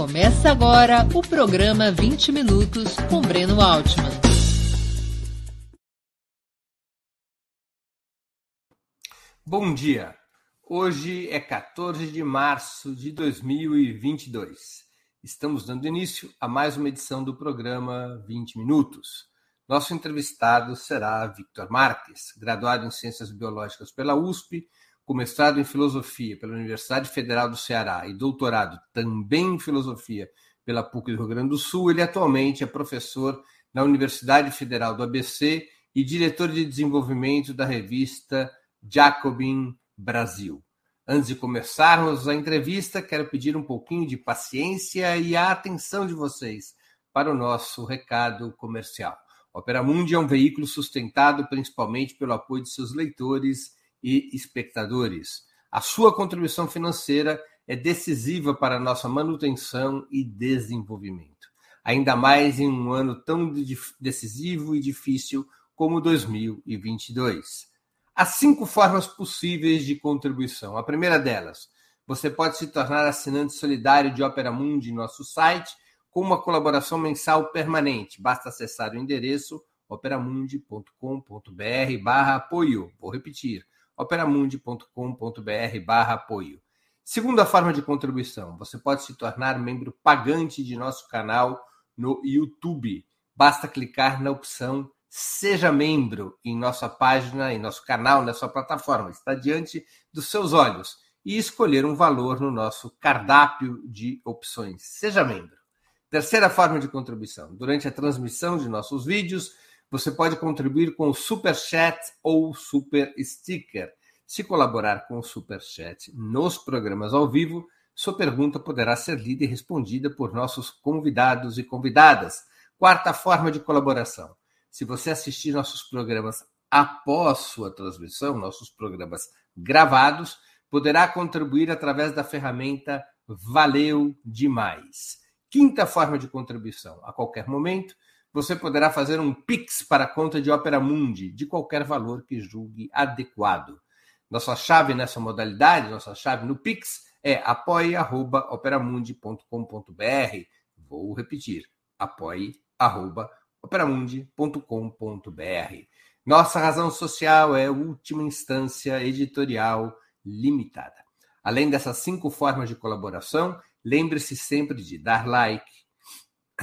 Começa agora o programa 20 Minutos com Breno Altman. Bom dia. Hoje é 14 de março de 2022. Estamos dando início a mais uma edição do programa 20 Minutos. Nosso entrevistado será Victor Marques, graduado em Ciências Biológicas pela USP, com mestrado em Filosofia pela Universidade Federal do Ceará e doutorado também em Filosofia pela PUC do Rio Grande do Sul. Ele atualmente é professor na Universidade Federal do ABC e diretor de desenvolvimento da revista Jacobin Brasil. Antes de começarmos a entrevista, quero pedir um pouquinho de paciência e a atenção de vocês para o nosso recado comercial. Opera Mundi é um veículo sustentado principalmente pelo apoio de seus leitores e espectadores. A sua contribuição financeira é decisiva para a nossa manutenção e desenvolvimento, ainda mais em um ano tão decisivo e difícil como 2022. Há cinco formas possíveis de contribuição. A primeira delas, você pode se tornar assinante solidário de Opera Mundi em nosso site com uma colaboração mensal permanente. Basta acessar o endereço operamundi.com.br barra apoio. Vou repetir, operamundi.com.br barra apoio. Segunda forma de contribuição, você pode se tornar membro pagante de nosso canal no YouTube. Basta clicar na opção Seja membro em nossa página, em nosso canal, nessa plataforma. Está diante dos seus olhos. E escolher um valor no nosso cardápio de opções. Seja membro. Terceira forma de contribuição. Durante a transmissão de nossos vídeos, você pode contribuir com o Super Chat ou Super Sticker. Se colaborar com o Super Chat nos programas ao vivo, sua pergunta poderá ser lida e respondida por nossos convidados e convidadas. Quarta forma de colaboração. Se você assistir nossos programas após sua transmissão, nossos programas gravados, poderá contribuir através da ferramenta Valeu Demais. Quinta forma de contribuição. A qualquer momento, você poderá fazer um Pix para a conta de Opera Mundi, de qualquer valor que julgue adequado. Nossa chave nessa modalidade, nossa chave no Pix é apoie.operamundi.com.br. Vou repetir, apoie.operamundi.com.br. Nossa razão social é última instância editorial limitada. Além dessas cinco formas de colaboração, Lembre-se sempre de dar like,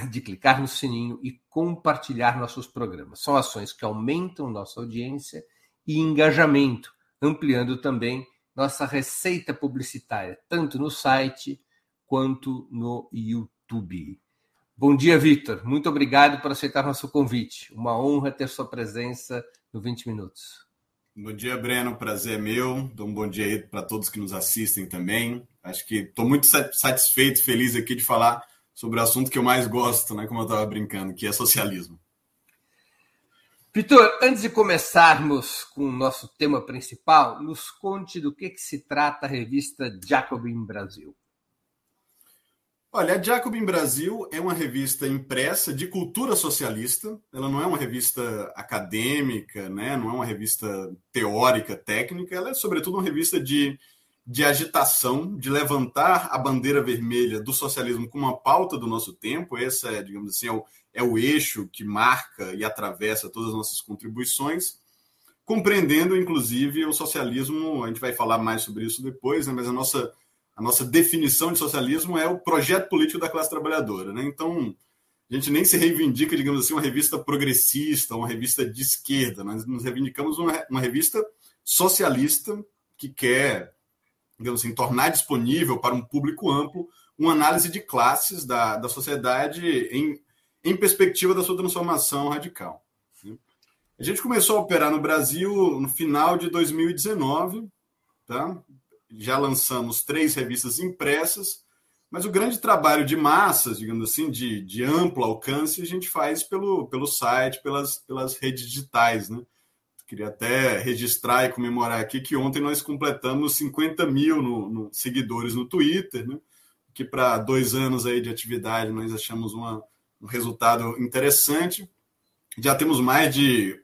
de clicar no sininho e compartilhar nossos programas. São ações que aumentam nossa audiência e engajamento, ampliando também nossa receita publicitária, tanto no site quanto no YouTube. Bom dia, Victor. Muito obrigado por aceitar nosso convite. Uma honra ter sua presença no 20 Minutos. Bom dia, Breno. Prazer é meu. Dou um bom dia aí para todos que nos assistem também. Acho que estou muito satisfeito, feliz aqui de falar sobre o assunto que eu mais gosto, né? Como eu estava brincando, que é socialismo. Vitor, antes de começarmos com o nosso tema principal, nos conte do que, que se trata a revista Jacobin Brasil. Olha, a Jacobin Brasil é uma revista impressa de cultura socialista. Ela não é uma revista acadêmica, né? não é uma revista teórica, técnica. Ela é, sobretudo, uma revista de, de agitação, de levantar a bandeira vermelha do socialismo como uma pauta do nosso tempo. Esse é, digamos assim, é o, é o eixo que marca e atravessa todas as nossas contribuições, compreendendo, inclusive, o socialismo. A gente vai falar mais sobre isso depois, né? mas a nossa a nossa definição de socialismo é o projeto político da classe trabalhadora. Né? Então, a gente nem se reivindica, digamos assim, uma revista progressista, uma revista de esquerda. Nós nos reivindicamos uma, uma revista socialista que quer, digamos assim, tornar disponível para um público amplo uma análise de classes da, da sociedade em, em perspectiva da sua transformação radical. Né? A gente começou a operar no Brasil no final de 2019, tá? já lançamos três revistas impressas, mas o grande trabalho de massas, digamos assim, de, de amplo alcance, a gente faz pelo, pelo site, pelas, pelas redes digitais. Né? Queria até registrar e comemorar aqui que ontem nós completamos 50 mil no, no seguidores no Twitter, né? que para dois anos aí de atividade nós achamos uma, um resultado interessante. Já temos mais de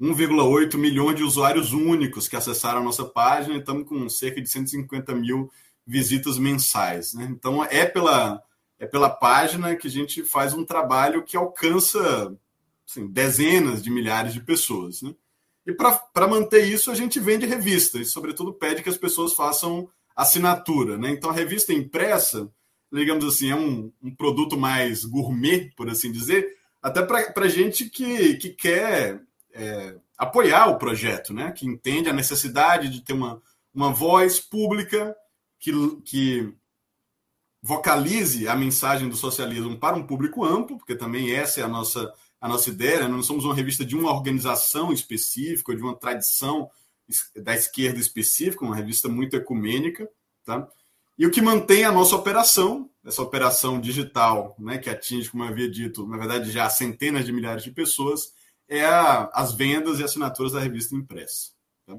1,8 milhões de usuários únicos que acessaram a nossa página e estamos com cerca de 150 mil visitas mensais. Né? Então, é pela, é pela página que a gente faz um trabalho que alcança assim, dezenas de milhares de pessoas. Né? E para manter isso, a gente vende revista e, sobretudo, pede que as pessoas façam assinatura. Né? Então, a revista impressa, digamos assim, é um, um produto mais gourmet, por assim dizer, até para gente que, que quer é, apoiar o projeto, né? que entende a necessidade de ter uma, uma voz pública que, que vocalize a mensagem do socialismo para um público amplo, porque também essa é a nossa, a nossa ideia. Né? Nós não somos uma revista de uma organização específica, de uma tradição da esquerda específica, uma revista muito ecumênica. Tá? E o que mantém a nossa operação, essa operação digital, né, que atinge, como eu havia dito, na verdade já centenas de milhares de pessoas, é a, as vendas e assinaturas da revista impressa. Tá?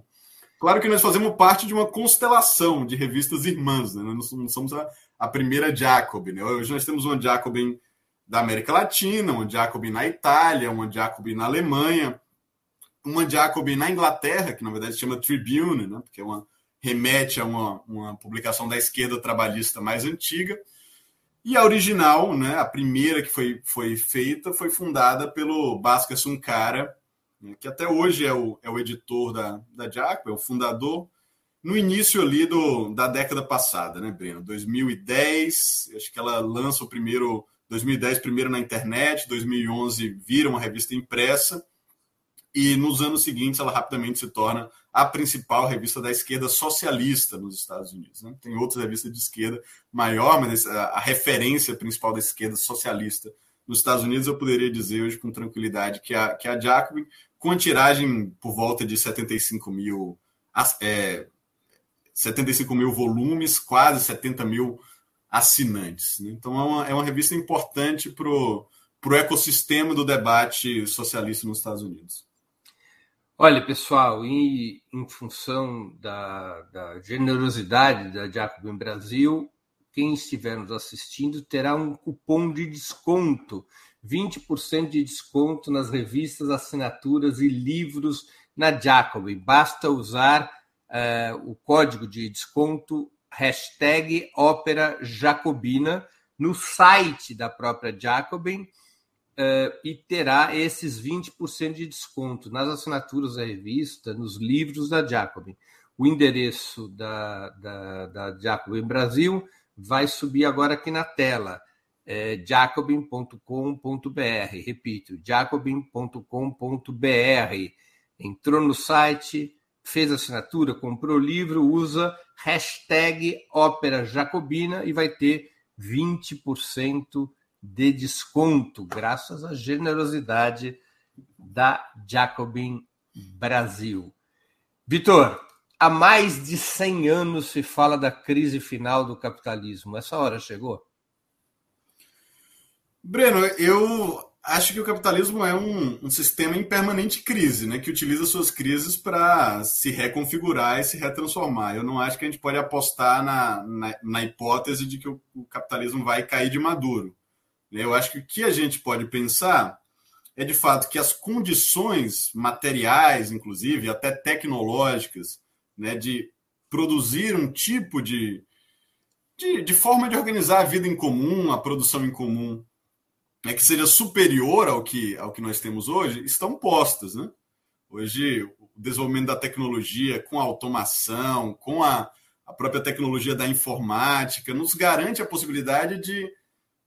Claro que nós fazemos parte de uma constelação de revistas irmãs, né? nós não somos a, a primeira Jacobin. Né? Hoje nós temos uma Jacobin da América Latina, uma Jacobin na Itália, uma Jacobin na Alemanha, uma Jacobin na Inglaterra, que na verdade se chama Tribune, né? porque é uma, remete a uma, uma publicação da esquerda trabalhista mais antiga. E a original, né, a primeira que foi, foi feita, foi fundada pelo Bhaskar Sunkara, né, que até hoje é o, é o editor da, da Jacobin, é o fundador, no início ali do, da década passada, né, Breno? 2010, acho que ela lança o primeiro, 2010 primeiro na internet, 2011 vira uma revista impressa, e nos anos seguintes ela rapidamente se torna a principal revista da esquerda socialista nos Estados Unidos. Né? Tem outras revistas de esquerda maior, mas a, referência principal da esquerda socialista nos Estados Unidos eu poderia dizer hoje com tranquilidade que a, que a Jacobin, com a tiragem por volta de 75 mil é, 75 mil volumes, quase 70 mil assinantes. Né? Então, é uma, é uma revista importante para o ecossistema do debate socialista nos Estados Unidos. Olha, pessoal, em, em função da, da, generosidade da Jacobin Brasil, quem estiver nos assistindo terá um cupom de desconto, 20% de desconto nas revistas, assinaturas e livros na Jacobin. Basta usar uh, o código de desconto hashtag Ópera Jacobina no site da própria Jacobin uh, e terá esses 20% de desconto nas assinaturas da revista, nos livros da Jacobin. O endereço da, da, da Jacobin Brasil vai subir agora aqui na tela. É jacobin.com.br. Repito, jacobin.com.br. Entrou no site, fez assinatura, comprou o livro, usa hashtag Ópera Jacobina e vai ter 20% de desconto, graças à generosidade da Jacobin Brasil. Vitor, há mais de 100 anos se fala da crise final do capitalismo. Essa hora chegou? Breno, eu acho que o capitalismo é um, um, sistema em permanente crise, né, que utiliza suas crises para se reconfigurar e se retransformar. Eu não acho que a gente pode apostar na, na, na hipótese de que o, o, capitalismo vai cair de maduro. Eu acho que o que a gente pode pensar é, de fato, que as condições materiais, inclusive, até tecnológicas, né, de produzir um tipo de, de, de forma de organizar a vida em comum, a produção em comum, né, que seja superior ao que, ao que nós temos hoje, estão postas. Né? Hoje, o desenvolvimento da tecnologia, com a automação, com a, a própria tecnologia da informática, nos garante a possibilidade de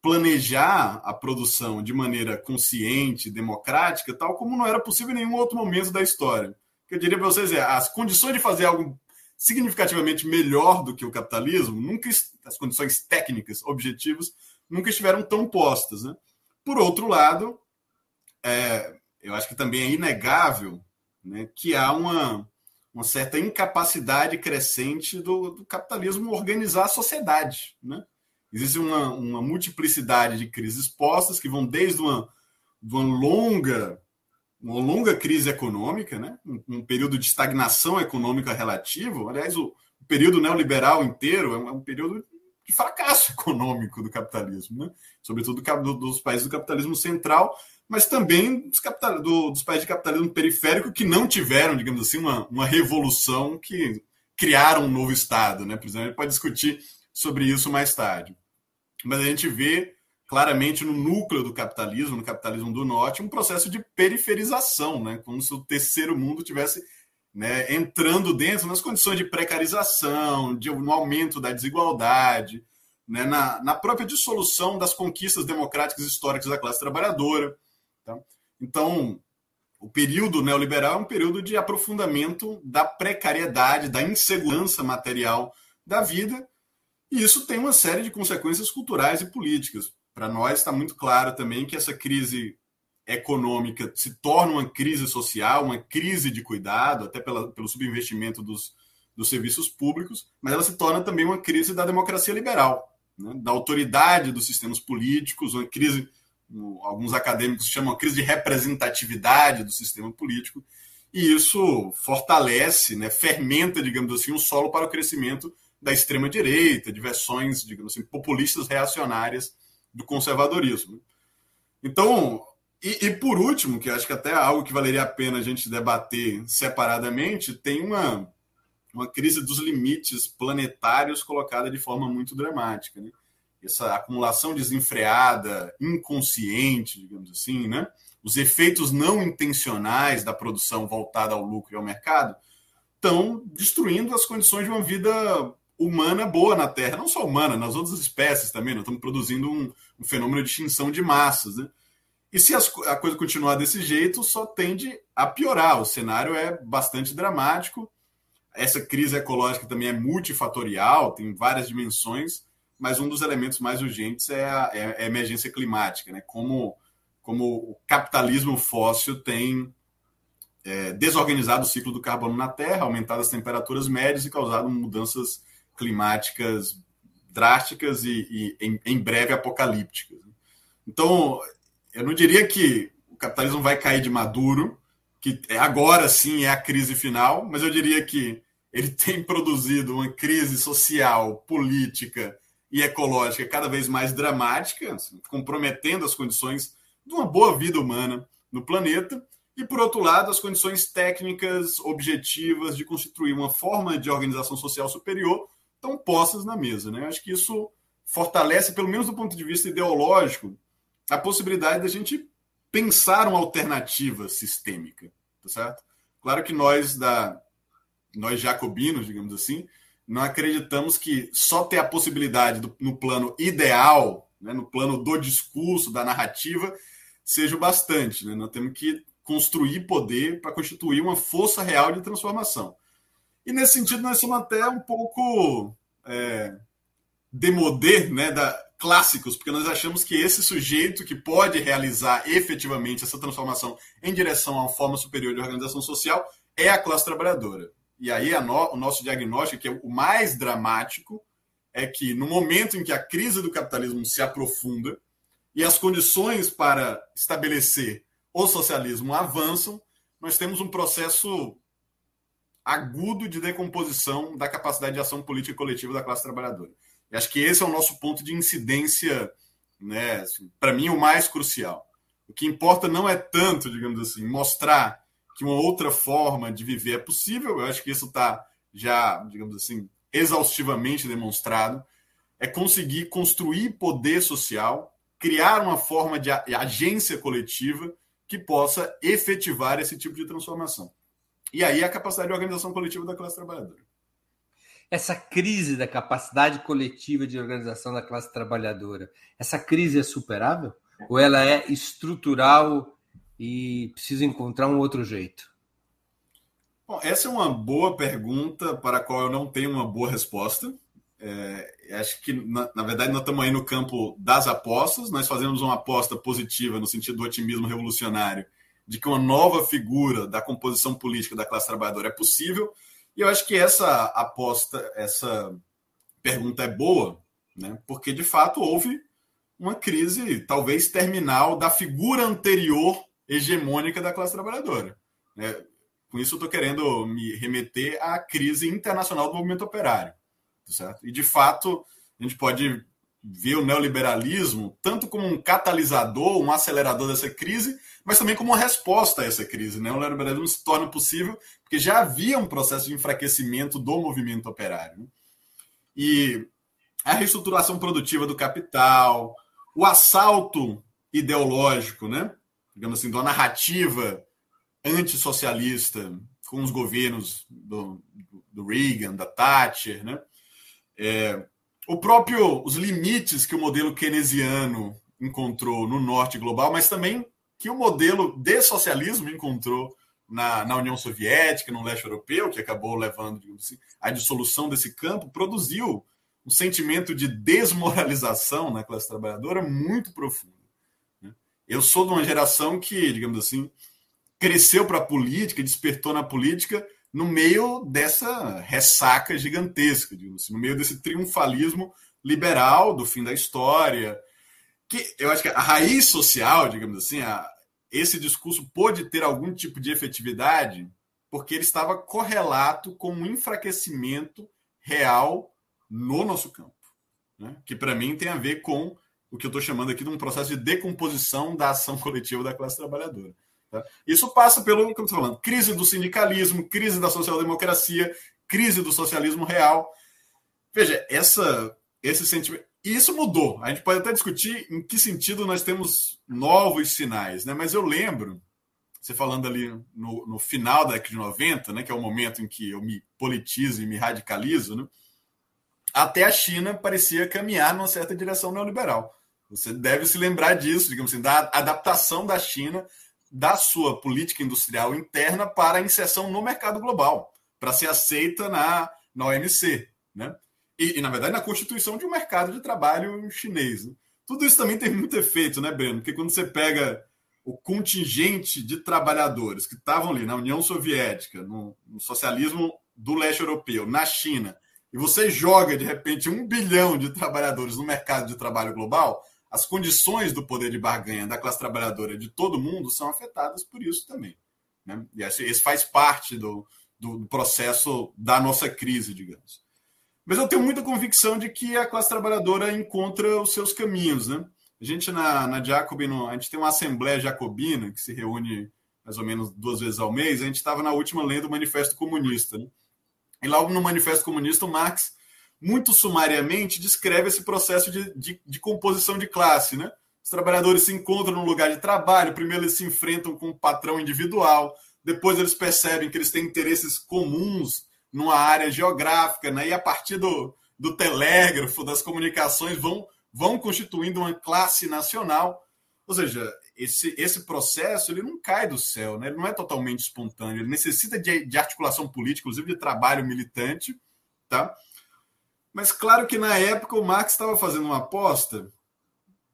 planejar a produção de maneira consciente, democrática, tal como não era possível em nenhum outro momento da história. Eu diria para vocês é, as condições de fazer algo significativamente melhor do que o capitalismo, nunca as condições técnicas, objetivos, nunca estiveram tão postas. Né? Por outro lado, é, eu acho que também é inegável né, que há uma, uma certa incapacidade crescente do, do capitalismo organizar a sociedade. Né? Existe uma, uma multiplicidade de crises postas que vão desde uma, uma longa uma longa crise econômica, né? um, um período de estagnação econômica relativo. Aliás, o, o período neoliberal inteiro é um, é um período de fracasso econômico do capitalismo, né? sobretudo do, dos países do capitalismo central, mas também dos, capital, do, dos países de capitalismo periférico que não tiveram, digamos assim, uma, uma revolução que criaram um novo Estado. Né? Por exemplo, a gente pode discutir sobre isso mais tarde. mas a gente vê claramente no núcleo do capitalismo, no capitalismo do norte, um processo de periferização, né? como se o terceiro mundo tivesse né, entrando dentro nas condições de precarização, de um aumento da desigualdade, né, na, na, própria dissolução das conquistas democráticas históricas da classe trabalhadora. Tá? Então, o período neoliberal é um período de aprofundamento da precariedade, da insegurança material da vida, e isso tem uma série de consequências culturais e políticas. Para nós está muito claro também que essa crise econômica se torna uma crise social, uma crise de cuidado, até pela, pelo subinvestimento dos, dos serviços públicos, mas ela se torna também uma crise da democracia liberal, né? da autoridade dos sistemas políticos, uma crise, alguns acadêmicos chamam crise de representatividade do sistema político, e isso fortalece, né, fermenta, digamos assim, o um solo para o crescimento da extrema-direita, de versões, digamos assim, populistas reacionárias do conservadorismo. Então, e, e, por último, que acho que até é algo que valeria a pena a gente debater separadamente, tem uma, uma crise dos limites planetários colocada de forma muito dramática. Né? Essa acumulação desenfreada, inconsciente, digamos assim, né? os efeitos não intencionais da produção voltada ao lucro e ao mercado estão destruindo as condições de uma vida humana boa na Terra, não só humana, nas outras espécies também. Nós estamos produzindo um, um fenômeno de extinção de massas. Né? E se as, a coisa continuar desse jeito, só tende a piorar. O cenário é bastante dramático. Essa crise ecológica também é multifatorial, tem várias dimensões, mas um dos elementos mais urgentes é a, é a emergência climática, né? Como, como o capitalismo fóssil tem é, desorganizado o ciclo do carbono na Terra, aumentado as temperaturas médias e causado mudanças climáticas drásticas e, e em, em breve apocalípticas. Então, eu não diria que o capitalismo vai cair de maduro, que é agora sim é a crise final, mas eu diria que ele tem produzido uma crise social, política e ecológica cada vez mais dramática, assim, comprometendo as condições de uma boa vida humana no planeta, e, por outro lado, as condições técnicas objetivas de constituir uma forma de organização social superior estão postas na mesa. Né? Acho que isso fortalece, pelo menos do ponto de vista ideológico, a possibilidade da gente pensar uma alternativa sistêmica, tá certo? Claro que nós da nós jacobinos, digamos assim, não acreditamos que só ter a possibilidade do, no plano ideal, né, no plano do discurso, da narrativa, seja o bastante. Né? Nós temos que construir poder para constituir uma força real de transformação. E nesse sentido, nós somos até um pouco é, né, da, clássicos, porque nós achamos que esse sujeito que pode realizar efetivamente essa transformação em direção a uma forma superior de organização social é a classe trabalhadora. E aí no, o nosso diagnóstico, que é o mais dramático, é que no momento em que a crise do capitalismo se aprofunda e as condições para estabelecer o socialismo avançam, nós temos um processo agudo de decomposição da capacidade de ação política coletiva da classe trabalhadora. E acho que esse é o nosso ponto de incidência, né? Assim, Para mim, o mais crucial. O que importa não é tanto, digamos assim, mostrar que uma outra forma de viver é possível. Eu acho que isso está já, digamos assim, exaustivamente demonstrado. É conseguir construir poder social, criar uma forma de agência coletiva que possa efetivar esse tipo de transformação. E aí a capacidade de organização coletiva da classe trabalhadora essa crise da capacidade coletiva de organização da classe trabalhadora, essa crise é superável? Ou ela é estrutural e precisa encontrar um outro jeito? Bom, essa é uma boa pergunta para a qual eu não tenho uma boa resposta. É, acho que, na, na, verdade, nós estamos aí no campo das apostas. Nós fazemos uma aposta positiva no sentido do otimismo revolucionário de que uma nova figura da composição política da classe trabalhadora é possível e eu acho que essa aposta, essa pergunta é boa, né? porque de fato houve uma crise, talvez terminal, da figura anterior hegemônica da classe trabalhadora. Né? Com isso, eu estou querendo me remeter à crise internacional do movimento operário. Tá certo? E, de fato, a gente pode ver o neoliberalismo tanto como um catalisador, um acelerador dessa crise, mas também como uma resposta a essa crise. Né? O neoliberalismo se torna possível porque já havia um processo de enfraquecimento do movimento operário. Né? E a reestruturação produtiva do capital, o assalto ideológico, né? digamos assim, da narrativa antissocialista com os governos do, do Reagan, da Thatcher, né? É, o próprio os limites que o modelo keynesiano encontrou no norte global, mas também que o modelo de socialismo encontrou na, na União Soviética, no leste europeu, que acabou levando assim, a dissolução desse campo, produziu um sentimento de desmoralização na classe trabalhadora muito profundo. Né? Eu sou de uma geração que, digamos assim, cresceu para a política, despertou na política no meio dessa ressaca gigantesca, digamos assim, no meio desse triunfalismo liberal do fim da história, que eu acho que a raiz social, digamos assim, a, esse discurso pôde ter algum tipo de efetividade porque ele estava correlato com um enfraquecimento real no nosso campo, né? que para mim tem a ver com o que eu estou chamando aqui de um processo de decomposição da ação coletiva da classe trabalhadora. Tá? Isso passa pelo, como estou falando, crise do sindicalismo, crise da social-democracia, crise do socialismo real. Veja, essa, esse sentimento. E isso mudou. A gente pode até discutir em que sentido nós temos novos sinais, né? Mas eu lembro, você falando ali no, no final da década de 90, né, que é o momento em que eu me politizo e me radicalizo, né? até a China parecia caminhar numa certa direção neoliberal. Você deve se lembrar disso, digamos assim, da adaptação da China da sua política industrial interna para a inserção no mercado global, para ser aceita na, na OMC, né? E, e, na verdade, na constituição de um mercado de trabalho chinês. Né? Tudo isso também tem muito efeito, né, Breno? Porque quando você pega o contingente de trabalhadores que estavam ali na União Soviética, no, no socialismo do leste europeu, na China, e você joga, de repente, um bilhão de trabalhadores no mercado de trabalho global, as condições do poder de barganha da classe trabalhadora de todo mundo são afetadas por isso também. Né? E esse faz parte do, do processo da nossa crise, digamos. Mas eu tenho muita convicção de que a classe trabalhadora encontra os seus caminhos. Né? A gente, na, na Jacobino, a gente tem uma Assembleia Jacobina que se reúne mais ou menos duas vezes ao mês. A gente estava na última lenda do Manifesto Comunista. Né? E lá no Manifesto Comunista, o Marx muito sumariamente, descreve esse processo de, de, de, composição de classe. Né? Os trabalhadores se encontram no lugar de trabalho, primeiro eles se enfrentam com o um patrão individual, depois eles percebem que eles têm interesses comuns numa área geográfica, né? e a partir do, do telégrafo, das comunicações, vão, vão constituindo uma classe nacional. Ou seja, esse, esse processo ele não cai do céu, né? ele não é totalmente espontâneo, ele necessita de, de articulação política, inclusive de trabalho militante. Tá? Mas claro que na época o Marx estava fazendo uma aposta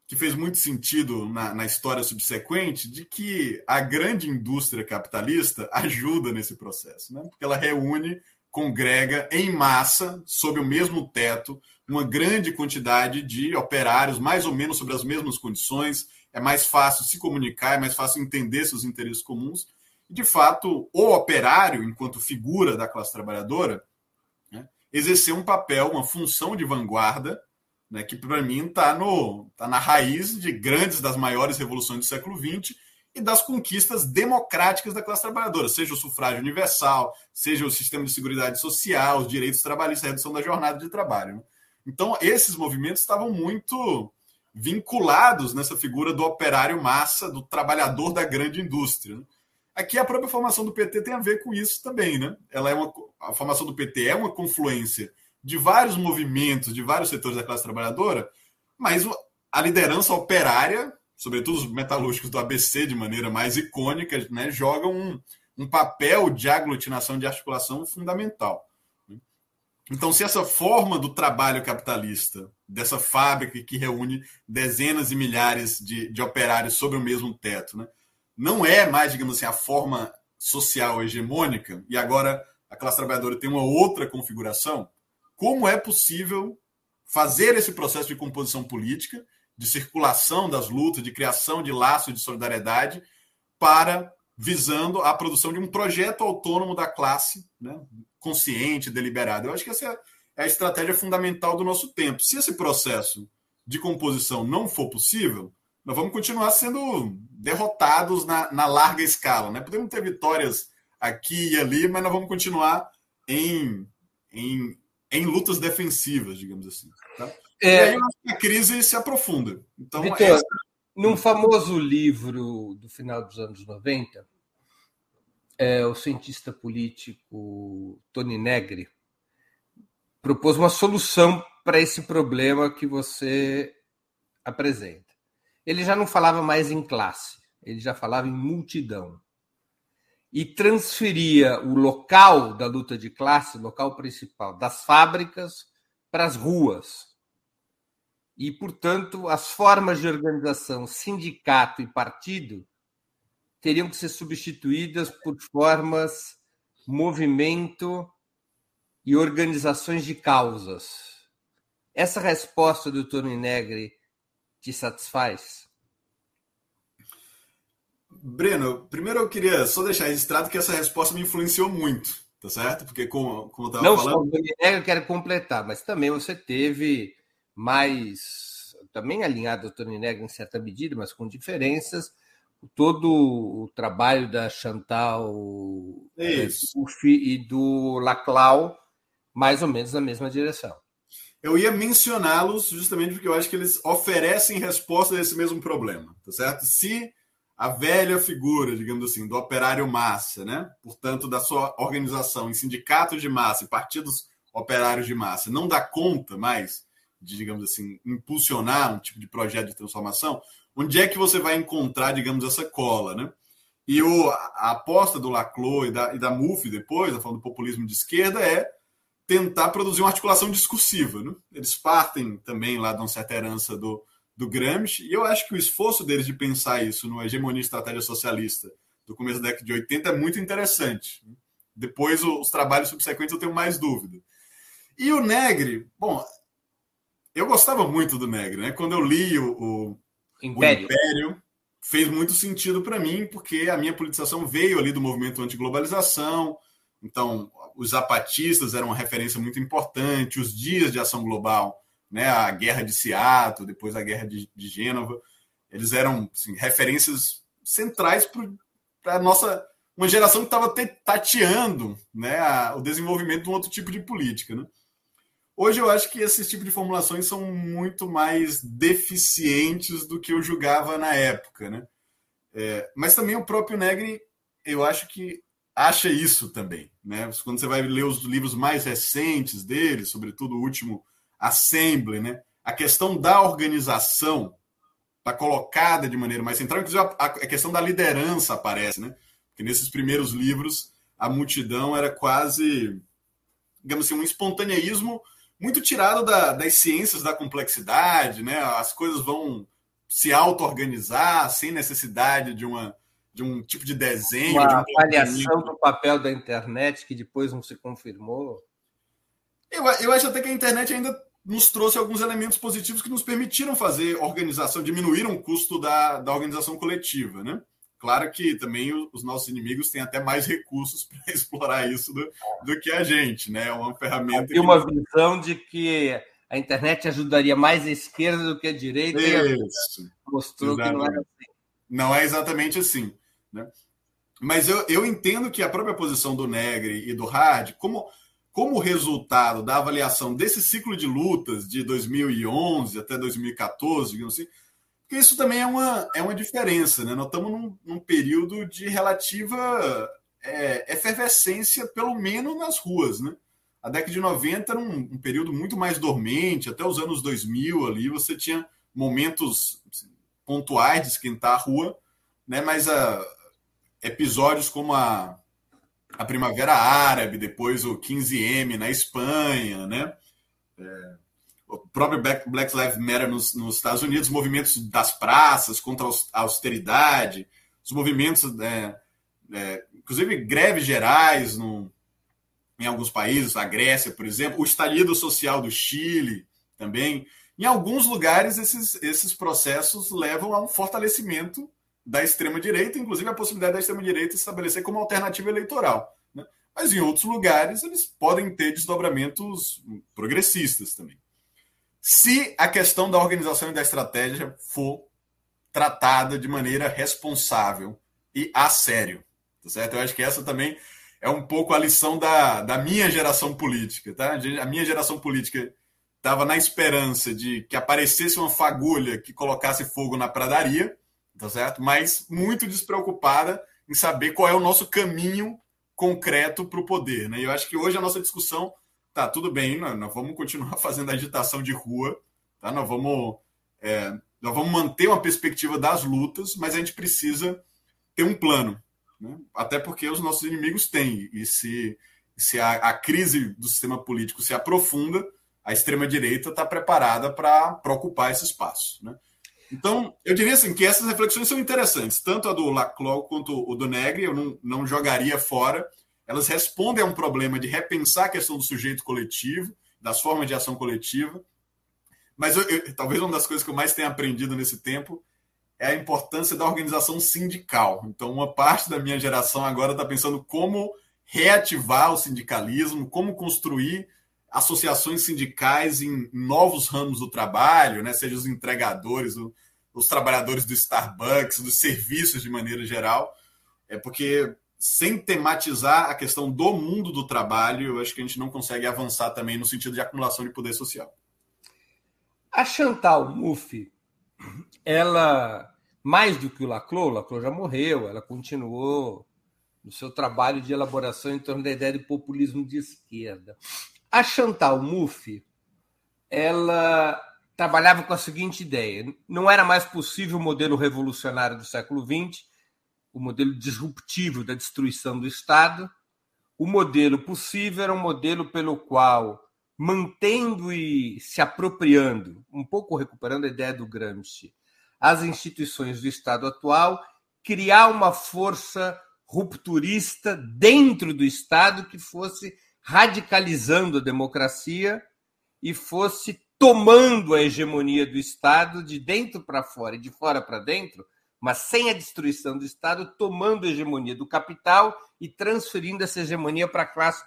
que fez muito sentido na, na, história subsequente de que a grande indústria capitalista ajuda nesse processo, né? porque ela reúne, congrega em massa, sob o mesmo teto, uma grande quantidade de operários, mais ou menos sobre as mesmas condições. É mais fácil se comunicar, é mais fácil entender seus interesses comuns. E, de fato, o operário, enquanto figura da classe trabalhadora, exercer um papel, uma função de vanguarda, né, que para mim está tá na raiz de grandes das maiores revoluções do século XX e das conquistas democráticas da classe trabalhadora, seja o sufrágio universal, seja o sistema de seguridade social, os direitos trabalhistas, a redução da jornada de trabalho. Né? Então, esses movimentos estavam muito vinculados nessa figura do operário massa, do trabalhador da grande indústria. Né? Aqui a própria formação do PT tem a ver com isso também, né? Ela é uma, a formação do PT é uma confluência de vários movimentos, de vários setores da classe trabalhadora, mas a liderança operária, sobretudo os metalúrgicos do ABC de maneira mais icônica, né, jogam um, um papel de aglutinação, de articulação fundamental. Então, se essa forma do trabalho capitalista, dessa fábrica que reúne dezenas e milhares de, de operários sob o mesmo teto, né, não é mais, digamos assim, a forma social hegemônica, e agora a classe trabalhadora tem uma outra configuração, como é possível fazer esse processo de composição política, de circulação das lutas, de criação de laços de solidariedade, para visando a produção de um projeto autônomo da classe, né, consciente, deliberado. Eu acho que essa é a estratégia fundamental do nosso tempo. Se esse processo de composição não for possível, nós vamos continuar sendo derrotados na, na larga escala. Né? Podemos ter vitórias aqui e ali, mas nós vamos continuar em, em em lutas defensivas, digamos assim. Tá? É... E aí a crise se aprofunda. Então, essa... num famoso livro do final dos anos 90, é, o cientista político Tony Negri propôs uma solução para esse problema que você apresenta. Ele já não falava mais em classe, ele já falava em multidão. E transferia o local da luta de classe, o local principal, das fábricas para as ruas. E, portanto, as formas de organização, sindicato e partido teriam que ser substituídas por formas, movimento e organizações de causas. Essa resposta do Tony Negri te satisfaz? Breno, primeiro eu queria só deixar registrado que essa resposta me influenciou muito, tá certo? Porque, como, como eu estava falando. Não só o Tony Negri, eu quero completar, mas também você teve mais. Também alinhado ao Tony Negri em certa medida, mas com diferenças todo o trabalho da Chantal Uf e do Laclau, mais ou menos na mesma direção. Eu ia mencioná-los justamente porque eu acho que eles oferecem resposta a esse mesmo problema, tá certo? Se a velha figura, digamos assim, do operário massa, né? Portanto, da sua organização em sindicatos de massa e partidos operários de massa, não dá conta mais de, digamos assim, impulsionar um tipo de projeto de transformação, onde é que você vai encontrar, digamos, essa cola, né? E o, a aposta do Laclau e da, e da MUF depois, falando do populismo de esquerda, é tentar produzir uma articulação discursiva. Né? Eles partem também lá de uma certa herança do, do Gramsci, e eu acho que o esforço deles de pensar isso no hegemonia estratégia socialista do começo da década de 80 é muito interessante. Depois, os trabalhos subsequentes eu tenho mais dúvida. E o Negri, bom, eu gostava muito do Negri, né? Quando eu li o, o Império. O Império fez muito sentido para mim, porque a minha politização veio ali do movimento antiglobalização. Então, os zapatistas eram uma referência muito importante, os dias de ação global, né, a guerra de Seattle, depois a guerra de, de Gênova, eles eram assim, referências centrais para a nossa uma geração que estava tateando né, a, o desenvolvimento de um outro tipo de política. Né? Hoje eu acho que esses tipos de formulações são muito mais deficientes do que eu julgava na época, né? É, mas também o próprio Negri, eu acho que acha isso também, né? Quando você vai ler os livros mais recentes dele, sobretudo o último Assembly, né? A questão da organização está colocada de maneira mais central, inclusive a, a questão da liderança aparece, né? Porque nesses primeiros livros a multidão era quase, digamos assim, um espontaneísmo muito tirado da, das ciências da complexidade, né? As coisas vão se auto-organizar sem necessidade de uma de um tipo de desenho. Uma de um avaliação do papel da internet que depois não se confirmou. Eu, eu acho até que a internet ainda nos trouxe alguns elementos positivos que nos permitiram fazer organização, diminuíram o custo da, da organização coletiva, né? Claro que também os nossos inimigos têm até mais recursos para explorar isso do, do, que a gente, né? É uma ferramenta. Tem uma visão de que a internet ajudaria mais a esquerda do que a direita. Isso. mostrou Exatamente. que não é assim. Não é exatamente assim. Né? Mas eu, eu entendo que a própria posição do Negri e do Hard, como, como resultado da avaliação desse ciclo de lutas de 2011 até 2014, digamos assim, porque isso também é uma, é uma diferença, né? Nós estamos num, num período de relativa é, efervescência, pelo menos nas ruas, né? A década de 90 era um, um, período muito mais dormente, até os anos 2000 ali você tinha momentos assim, pontuais de esquentar a rua, né? Mas a, ah, episódios como a, a Primavera Árabe, depois o 15M na Espanha, né? É, o próprio Black, Lives Matter nos, nos, Estados Unidos, movimentos das praças contra a austeridade, os movimentos, é, é, inclusive greves gerais no, em alguns países, a Grécia, por exemplo, o estalido social do Chile também. Em alguns lugares, esses, esses processos levam a um fortalecimento da extrema-direita, inclusive a possibilidade da extrema-direita estabelecer como alternativa eleitoral. Né? Mas em outros lugares, eles podem ter desdobramentos progressistas também se a questão da organização e da estratégia for tratada de maneira responsável e a sério. Tá certo? Eu acho que essa também é um pouco a lição da, da minha geração política, tá? A minha geração política estava na esperança de que aparecesse uma fagulha que colocasse fogo na pradaria, tá certo? Mas muito despreocupada em saber qual é o nosso caminho concreto para o poder, né? E eu acho que hoje a nossa discussão tá tudo bem, nós, nós vamos continuar fazendo agitação de rua, tá? Nós vamos é, nós vamos manter uma perspectiva das lutas, mas a gente precisa ter um plano, né? até porque os nossos inimigos têm. E se, se a, a crise do sistema político se aprofunda, a extrema-direita está preparada para ocupar esse espaço. Né? Então, eu diria assim que essas reflexões são interessantes, tanto a do Laclau quanto o do Negri, eu não, não jogaria fora. Elas respondem a um problema de repensar a questão do sujeito coletivo, das formas de ação coletiva. Mas eu, eu, talvez uma das coisas que eu mais tenho aprendido nesse tempo é a importância da organização sindical. Então, uma parte da minha geração agora está pensando como reativar o sindicalismo, como construir associações sindicais em novos ramos do trabalho, né? seja os entregadores, os trabalhadores do Starbucks, dos serviços de maneira geral. É porque sem tematizar a questão do mundo do trabalho, eu acho que a gente não consegue avançar também no sentido de acumulação de poder social. A Chantal Mouffe ela, mais do que o Laclau, o Laclau já morreu, ela continuou no seu trabalho de elaboração em torno da ideia de populismo de esquerda. A Chantal Mouffe, ela trabalhava com a seguinte ideia: não era mais possível o modelo revolucionário do século XX, o modelo disruptivo da destruição do Estado. O modelo possível era um modelo pelo qual, mantendo e se apropriando, um pouco recuperando a ideia do Gramsci, as instituições do Estado atual, criar uma força rupturista dentro do Estado que fosse radicalizando a democracia e fosse tomando a hegemonia do Estado de dentro para fora e de fora para dentro, mas sem a destruição do Estado, tomando a hegemonia do capital e transferindo essa hegemonia para a classe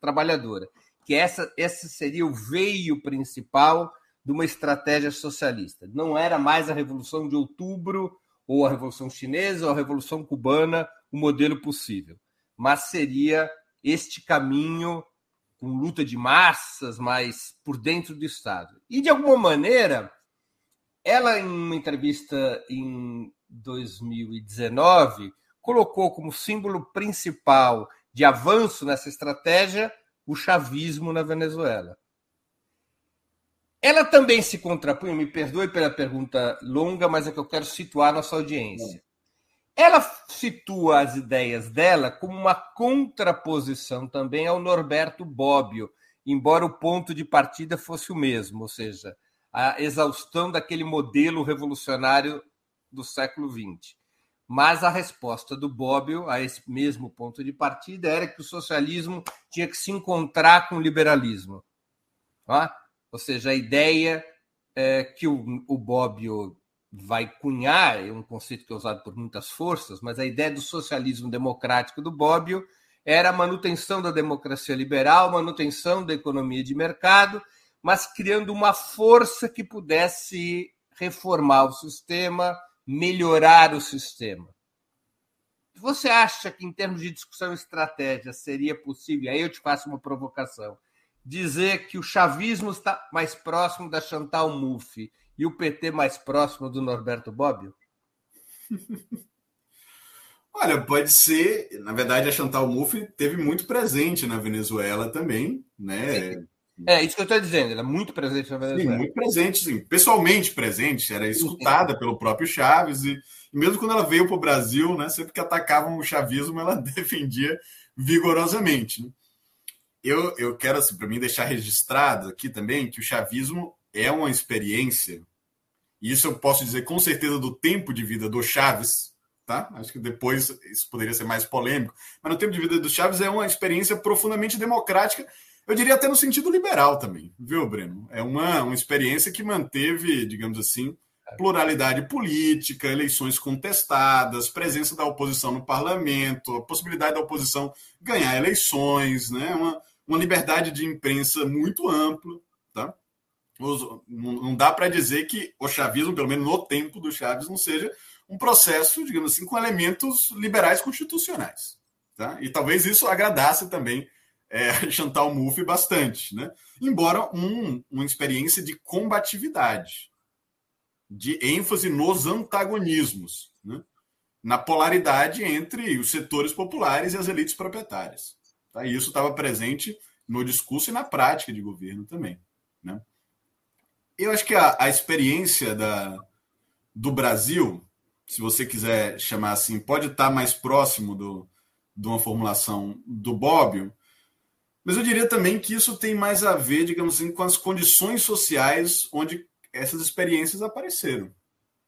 trabalhadora. Que essa, esse seria o veio principal de uma estratégia socialista. Não era mais a Revolução de Outubro, ou a Revolução Chinesa, ou a Revolução Cubana o modelo possível, mas seria este caminho com luta de massas, mas por dentro do Estado. E, de alguma maneira, ela, em uma entrevista em 2019, colocou como símbolo principal de avanço nessa estratégia o chavismo na Venezuela. Ela também se contrapunha, me perdoe pela pergunta longa, mas é que eu quero situar nossa audiência. Ela situa as ideias dela como uma contraposição também ao Norberto Bobbio, embora o ponto de partida fosse o mesmo, ou seja, a exaustão daquele modelo revolucionário do século XX. Mas a resposta do Bobbio a esse mesmo ponto de partida era que o socialismo tinha que se encontrar com o liberalismo. Tá? Ou seja, a ideia é, que o, o Bobbio vai cunhar, é um conceito que é usado por muitas forças, mas a ideia do socialismo democrático do Bobbio era a manutenção da democracia liberal, manutenção da economia de mercado, mas criando uma força que pudesse reformar o sistema, melhorar o sistema. Você acha que, em termos de discussão e estratégia, seria possível? Aí eu te faço uma provocação dizer que o chavismo está mais próximo da Chantal Mouffe e o PT mais próximo do Norberto Bobbio? Olha, pode ser. Na verdade, a Chantal Mouffe teve muito presente na Venezuela também, né? É, isso que eu estou dizendo, ela é muito presente na Venezuela. Sim, muito presente, sim. Pessoalmente presente, era escutada pelo próprio Chaves, e, e mesmo quando ela veio para o Brasil, né, sempre que atacavam o chavismo, ela defendia vigorosamente. Né? eu, eu quero, assim, para mim, deixar registrado aqui também que o chavismo é uma experiência, e isso eu posso dizer com certeza do tempo de vida do Chaves, tá? Acho que depois isso poderia ser mais polêmico, mas no tempo de vida do Chaves é uma experiência profundamente democrática, eu diria até no sentido liberal também, viu, Breno? É uma, uma experiência que manteve, digamos assim, pluralidade política, eleições contestadas, presença da oposição no parlamento, a possibilidade da oposição ganhar eleições, né? Uma, uma liberdade de imprensa muito ampla, tá? Não dá para dizer que o chavismo, pelo menos no tempo do Chaves, não seja um processo, digamos assim, com elementos liberais constitucionais. Tá? E talvez isso agradasse também é, Chantal Mouffe bastante, né? embora um, uma experiência de combatividade, de ênfase nos antagonismos, né? na polaridade entre os setores populares e as elites proprietárias. Tá? E isso estava presente no discurso e na prática de governo também. Né? Eu acho que a, a experiência da, do Brasil, se você quiser chamar assim, pode estar mais próximo do, de uma formulação do Bobbio, mas eu diria também que isso tem mais a ver, digamos assim, com as condições sociais onde essas experiências apareceram.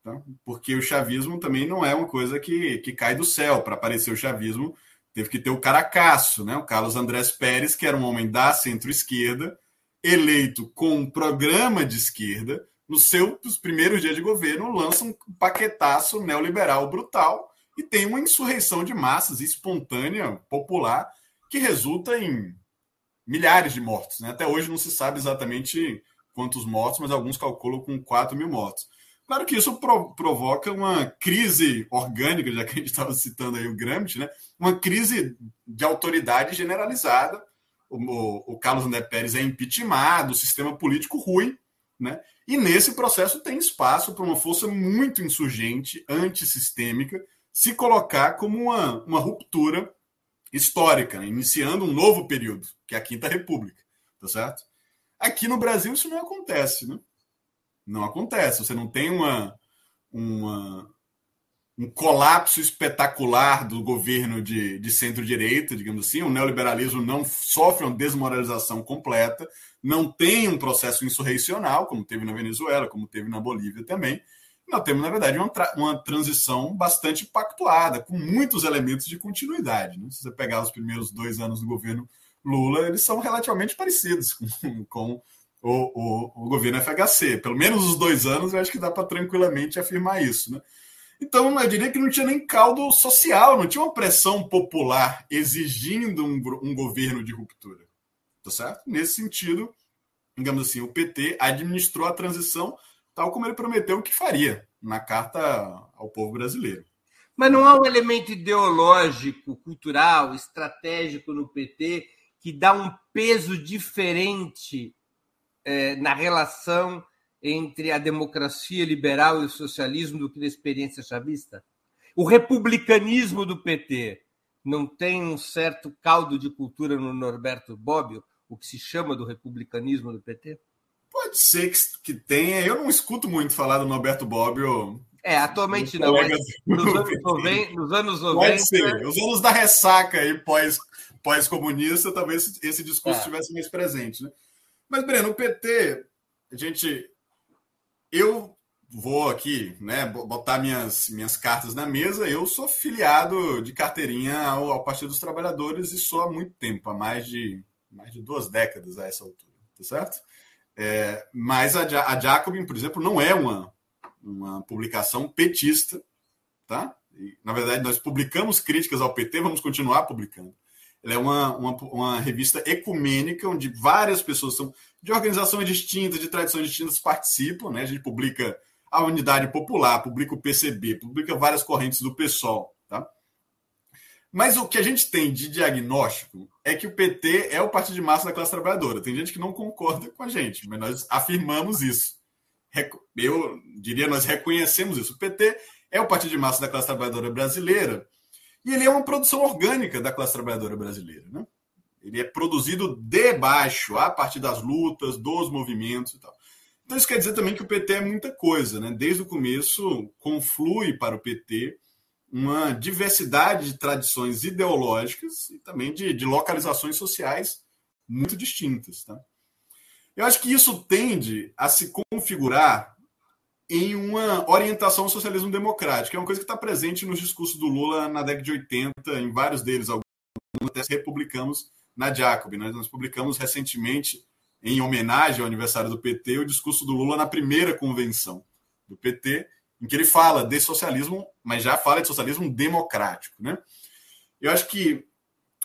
Tá? Porque o chavismo também não é uma coisa que, que cai do céu. Para aparecer o chavismo, teve que ter o caracaço, né? o Carlos Andrés Pérez, que era um homem da centro-esquerda, eleito com um programa de esquerda, nos seus primeiros dias de governo, lança um paquetaço neoliberal brutal e tem uma insurreição de massas espontânea, popular, que resulta em milhares de mortos. Né? Até hoje não se sabe exatamente quantos mortos, mas alguns calculam com 4 mil mortos. Claro que isso provoca uma crise orgânica, já que a gente estava citando aí o Gramsci, né? uma crise de autoridade generalizada. O, o, Carlos André Pérez é impeachmentado, o sistema político ruim, né? E nesse processo tem espaço para uma força muito insurgente, antissistêmica, se colocar como uma, uma ruptura histórica, né? iniciando um novo período, que é a Quinta República, tá certo? Aqui no Brasil isso não acontece, né? Não acontece. Você não tem uma, uma um colapso espetacular do governo de, de centro-direita, digamos assim. O neoliberalismo não sofre uma desmoralização completa, não tem um processo insurreicional, como teve na Venezuela, como teve na Bolívia também. Nós temos, na verdade, uma, uma transição bastante pactuada, com muitos elementos de continuidade. Né? Se você pegar os primeiros dois anos do governo Lula, eles são relativamente parecidos com, com o, o, o, governo FHC. Pelo menos os dois anos, eu acho que dá para tranquilamente afirmar isso. Né? Então, eu diria que não tinha nem caldo social, não tinha uma pressão popular exigindo um, um governo de ruptura. Tá certo? Nesse sentido, digamos assim, o PT administrou a transição tal como ele prometeu que faria na carta ao povo brasileiro. Mas não há um elemento ideológico, cultural, estratégico no PT que dá um peso diferente é, na relação entre a democracia liberal e o socialismo do que na experiência chavista? O republicanismo do PT não tem um certo caldo de cultura no Norberto Bobbio, o que se chama do republicanismo do PT? Pode ser que, tenha. Eu não escuto muito falar do Norberto Bobbio. É, atualmente não. Mas nos, anos 90, nos anos 90. Pode ser. Os anos da ressaca aí pós, pós-comunista, talvez esse discurso é. estivesse mais presente. Né? Mas, Breno, o PT, a gente. Eu vou aqui né, botar minhas, minhas cartas na mesa. Eu sou filiado de carteirinha ao, ao Partido dos Trabalhadores e sou há muito tempo, há mais de, mais de duas décadas a essa altura, tá certo? É, mas a, a Jacobin, por exemplo, não é uma, uma publicação petista, tá? E, na verdade, nós publicamos críticas ao PT, vamos continuar publicando. Ela é uma, uma, uma, revista ecumênica, onde várias pessoas são de organizações distintas, de tradições distintas, participam. Né? A gente publica a Unidade Popular, publica o PCB, publica várias correntes do PSOL. Tá? Mas o que a gente tem de diagnóstico é que o PT é o partido de massa da classe trabalhadora. Tem gente que não concorda com a gente, mas nós afirmamos isso. Eu diria, nós reconhecemos isso. O PT é o partido de massa da classe trabalhadora brasileira e ele é uma produção orgânica da classe trabalhadora brasileira. Né? Ele é produzido de baixo, a partir das lutas, dos movimentos e tal. Então, isso quer dizer também que o PT é muita coisa. Né? Desde o começo, conflui para o PT uma diversidade de tradições ideológicas e também de, de localizações sociais muito distintas. Tá? Eu acho que isso tende a se configurar em uma orientação ao socialismo democrático, que é uma coisa que está presente nos discursos do Lula na década de 80, em vários deles, alguns até republicamos na Jacob. Né? Nós publicamos recentemente, em homenagem ao aniversário do PT, o discurso do Lula na primeira convenção do PT, em que ele fala de socialismo, mas já fala de socialismo democrático. Né? Eu acho que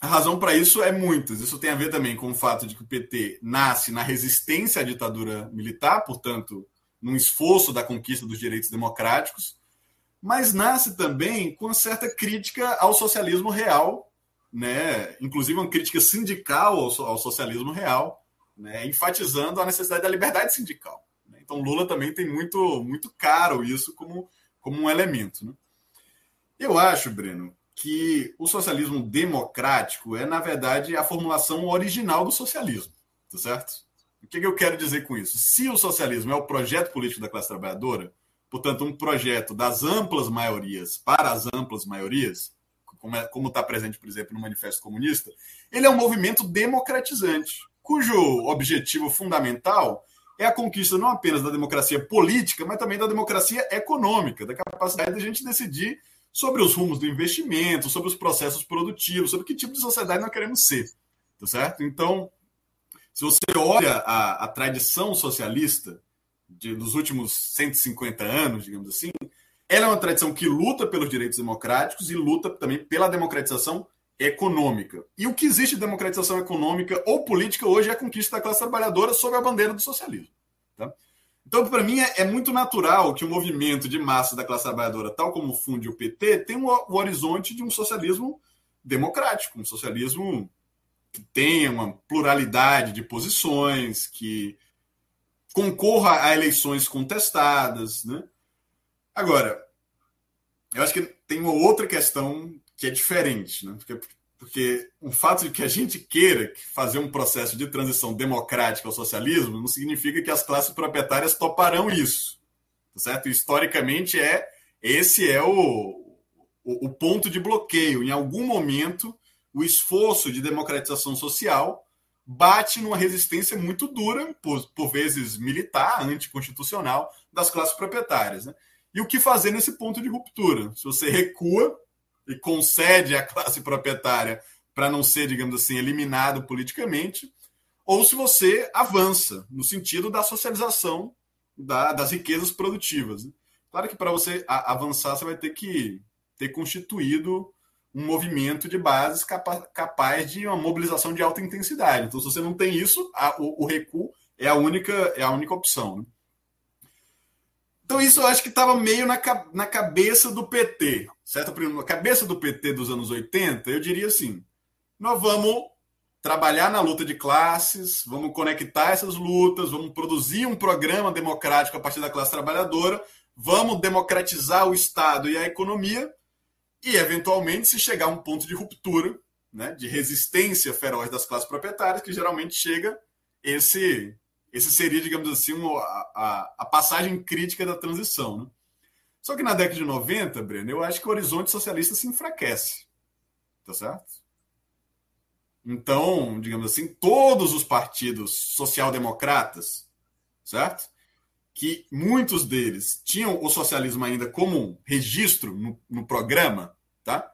a razão para isso é muitas. Isso tem a ver também com o fato de que o PT nasce na resistência à ditadura militar, portanto, num esforço da conquista dos direitos democráticos, mas nasce também com certa crítica ao socialismo real né, inclusive uma crítica sindical ao, ao socialismo real, né, enfatizando a necessidade da liberdade sindical. Né? Então Lula também tem muito, muito caro isso como, como um elemento. Né? Eu acho, Breno, que o socialismo democrático é, na verdade, a formulação original do socialismo, tá certo? O que, que eu quero dizer com isso? Se o socialismo é o projeto político da classe trabalhadora, portanto, um projeto das amplas maiorias para as amplas maiorias, como está presente, por exemplo, no Manifesto Comunista, ele é um movimento democratizante, cujo objetivo fundamental é a conquista não apenas da democracia política, mas também da democracia econômica, da capacidade da gente decidir sobre os rumos do investimento, sobre os processos produtivos, sobre que tipo de sociedade nós queremos ser. Tá certo? Então, se você olha a, a tradição socialista de, dos últimos 150 anos, digamos assim, ela é uma tradição que luta pelos direitos democráticos e luta também pela democratização econômica. E o que existe de democratização econômica ou política hoje é a conquista da classe trabalhadora sob a bandeira do socialismo. Tá? Então, para mim, é, é, muito natural que o movimento de massa da classe trabalhadora, tal como funde o PT, tenha o, horizonte de um socialismo democrático, um socialismo que tenha uma pluralidade de posições, que concorra a eleições contestadas. Né? Agora, eu acho que tem uma outra questão que é diferente, né? porque, porque o fato de que a gente queira fazer um processo de transição democrática ao socialismo não significa que as classes proprietárias toparão isso, tá certo? Historicamente é esse é o, o, o ponto de bloqueio. Em algum momento, o esforço de democratização social bate numa resistência muito dura, por, por vezes militar, anticonstitucional, das classes proprietárias. Né? E o que fazer nesse ponto de ruptura? Se você recua e concede à classe proprietária para não ser, digamos assim, eliminado politicamente, ou se você avança no sentido da socialização da, das riquezas produtivas. Claro que para você avançar, você vai ter que ter constituído um movimento de bases capa capaz de uma mobilização de alta intensidade. Então, se você não tem isso, a, o, o, recuo é a única, é a única opção. Né? Então, isso eu acho que estava meio na, na cabeça do PT, certo? Na cabeça do PT dos anos 80, eu diria assim: nós vamos trabalhar na luta de classes, vamos conectar essas lutas, vamos produzir um programa democrático a partir da classe trabalhadora, vamos democratizar o Estado e a economia e, eventualmente, se chegar a um ponto de ruptura, né, de resistência feroz das classes proprietárias, que geralmente chega esse esse seria, digamos assim, a, a, a passagem crítica da transição. Né? Só que na década de 90, Breno, eu acho que o horizonte socialista se enfraquece. Tá certo? Então, digamos assim, todos os partidos social-democratas, certo? que muitos deles tinham o socialismo ainda como um registro no, no programa, tá?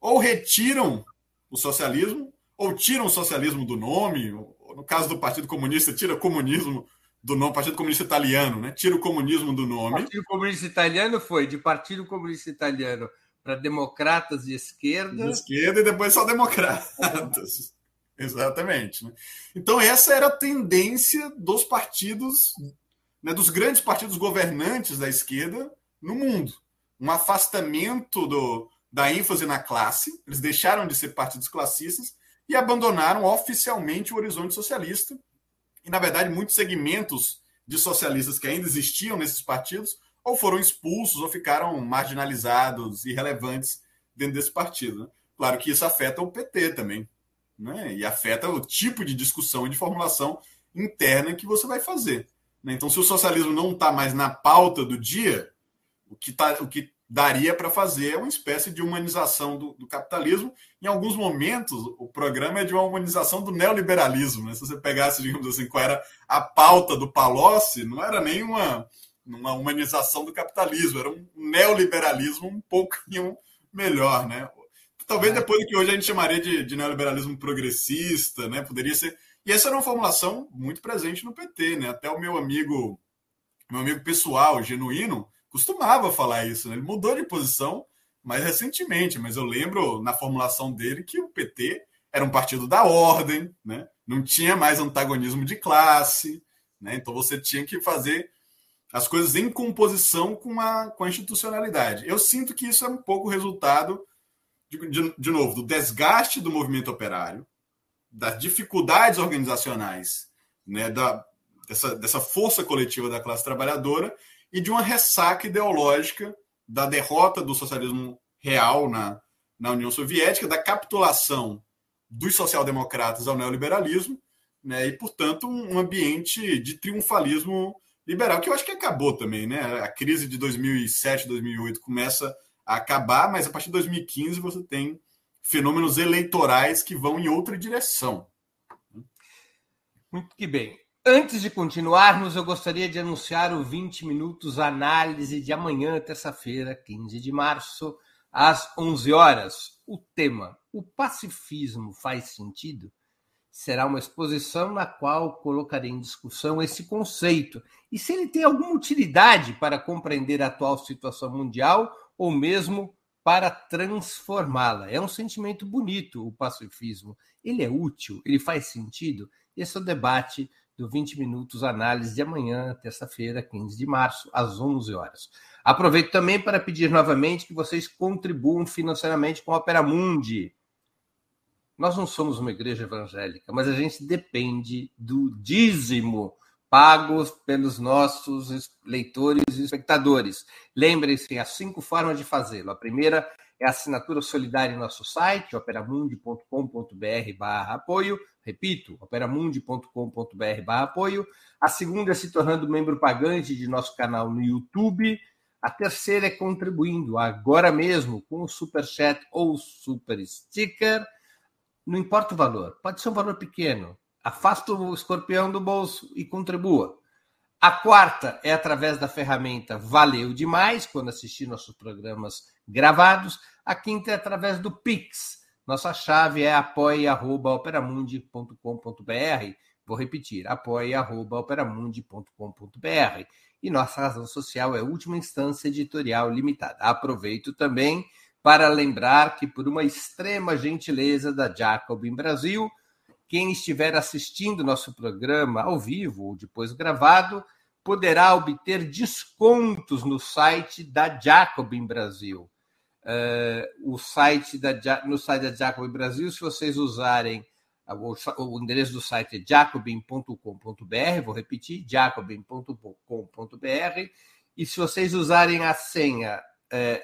Ou retiram o socialismo, ou tiram o socialismo do nome, ou, no caso do Partido Comunista, tira comunismo do nome, Partido Comunista Italiano, né? Tira o comunismo do nome. O Partido Comunista Italiano foi de Partido Comunista Italiano para democratas de esquerda. De esquerda e depois só democratas. Exatamente. Né? Então, essa era a tendência dos partidos né, dos grandes partidos governantes da esquerda no mundo. Um afastamento do, da ênfase na classe, eles deixaram de ser partidos classistas e abandonaram oficialmente o horizonte socialista. E, na verdade, muitos segmentos de socialistas que ainda existiam nesses partidos ou foram expulsos ou ficaram marginalizados, irrelevantes dentro desse partido. Né? Claro que isso afeta o PT também, né? e afeta o tipo de discussão e de formulação interna que você vai fazer. Né? Então, se o socialismo não está mais na pauta do dia, o que, tá, o que daria para fazer uma espécie de humanização do, do, capitalismo. Em alguns momentos, o programa é de uma humanização do neoliberalismo. Né? Se você pegasse, digamos assim, qual era a pauta do Palocci, não era nem uma, uma humanização do capitalismo, era um neoliberalismo um pouquinho melhor. Né? Talvez é. depois do que hoje a gente chamaria de, de neoliberalismo progressista, né? poderia ser e essa era uma formulação muito presente no PT, né? Até o meu amigo, meu amigo pessoal, genuíno, costumava falar isso. Né? Ele mudou de posição mais recentemente, mas eu lembro na formulação dele que o PT era um partido da ordem, né? Não tinha mais antagonismo de classe, né? Então você tinha que fazer as coisas em composição com a, com a institucionalidade. Eu sinto que isso é um pouco resultado de, de, de novo, do desgaste do movimento operário, das dificuldades organizacionais, né, da, dessa, dessa força coletiva da classe trabalhadora e de uma ressaca ideológica da derrota do socialismo real na, na União Soviética, da capitulação dos social-democratas ao neoliberalismo, né, e, portanto, um ambiente de triunfalismo liberal, que eu acho que acabou também. Né? A crise de 2007, 2008 começa a acabar, mas a partir de 2015 você tem fenômenos eleitorais que vão em outra direção. Muito que bem. Antes de continuarmos, eu gostaria de anunciar o 20 Minutos Análise de amanhã, terça-feira, 15 de março, às 11 horas. O tema: O pacifismo faz sentido? Será uma exposição na qual colocarei em discussão esse conceito e se ele tem alguma utilidade para compreender a atual situação mundial ou mesmo para transformá-la. É um sentimento bonito o pacifismo. Ele é útil, ele faz sentido. Esse é o debate do 20 Minutos Análise de amanhã, terça-feira, 15 de março, às 11 horas. Aproveito também para pedir novamente que vocês contribuam financeiramente com a Opera Mundi. Nós não somos uma igreja evangélica, mas a gente depende do dízimo pagos pelos nossos leitores e espectadores. Lembrem-se, há cinco formas de fazê-lo. A primeira é assinatura solidária em nosso site, operamundi.com.br apoio. Repito, operamundi.com.br barra apoio. A segunda é se tornando membro pagante de nosso canal no YouTube. A terceira é contribuindo agora mesmo com o Super Chat ou Super Sticker. Não importa o valor, pode ser um valor pequeno. Afasta o escorpião do bolso e contribua. A quarta é através da ferramenta Valeu Demais, quando assistir nossos programas gravados. A quinta é através do Pix. Nossa chave é apoia.operamundi.com.br. Vou repetir, apoia.operamundi.com.br. E nossa razão social é última instância editorial limitada. Aproveito também para lembrar que, por uma extrema gentileza da Jacobin Brasil, quem estiver assistindo nosso programa ao vivo ou depois gravado poderá obter descontos no site da Jacobin Brasil. Uh, o site da, no site da Jacobin Brasil, se vocês usarem o, o endereço do site é jacobin.com.br, vou repetir, jacobin.com.br, e se vocês usarem a senha uh,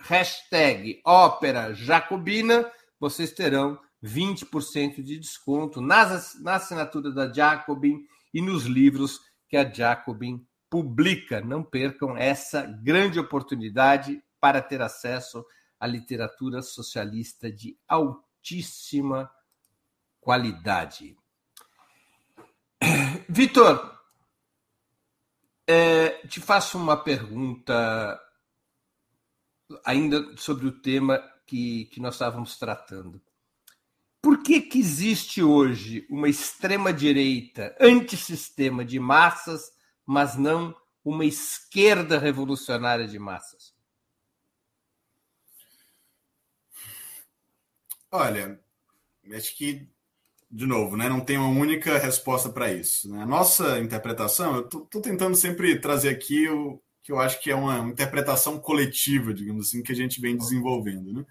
hashtag Ópera Jacobina, vocês terão 20% de desconto nas, na assinatura da Jacobin e nos livros que a Jacobin publica. Não percam essa grande oportunidade para ter acesso à literatura socialista de altíssima qualidade. Vitor, é, te faço uma pergunta ainda sobre o tema que, que nós estávamos tratando. Por que, que existe hoje uma extrema-direita antissistema de massas, mas não uma esquerda revolucionária de massas? Olha, acho que, de novo, né, não tem uma única resposta para isso. Né? A nossa interpretação, eu estou tentando sempre trazer aqui o que eu acho que é uma interpretação coletiva, digamos assim, que a gente vem desenvolvendo. Né?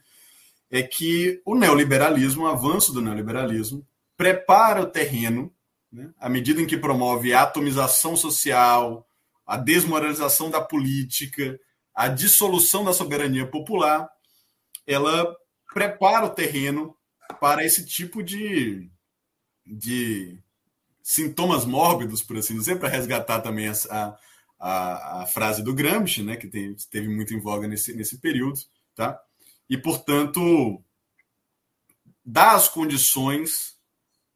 é que o neoliberalismo, o avanço do neoliberalismo, prepara o terreno, né, à medida em que promove a atomização social, a desmoralização da política, a dissolução da soberania popular, ela prepara o terreno para esse tipo de, de sintomas mórbidos, por assim dizer, para resgatar também a, a, a, frase do Gramsci, né, que tem, teve muito em voga nesse, nesse período, tá? e, portanto, dá as condições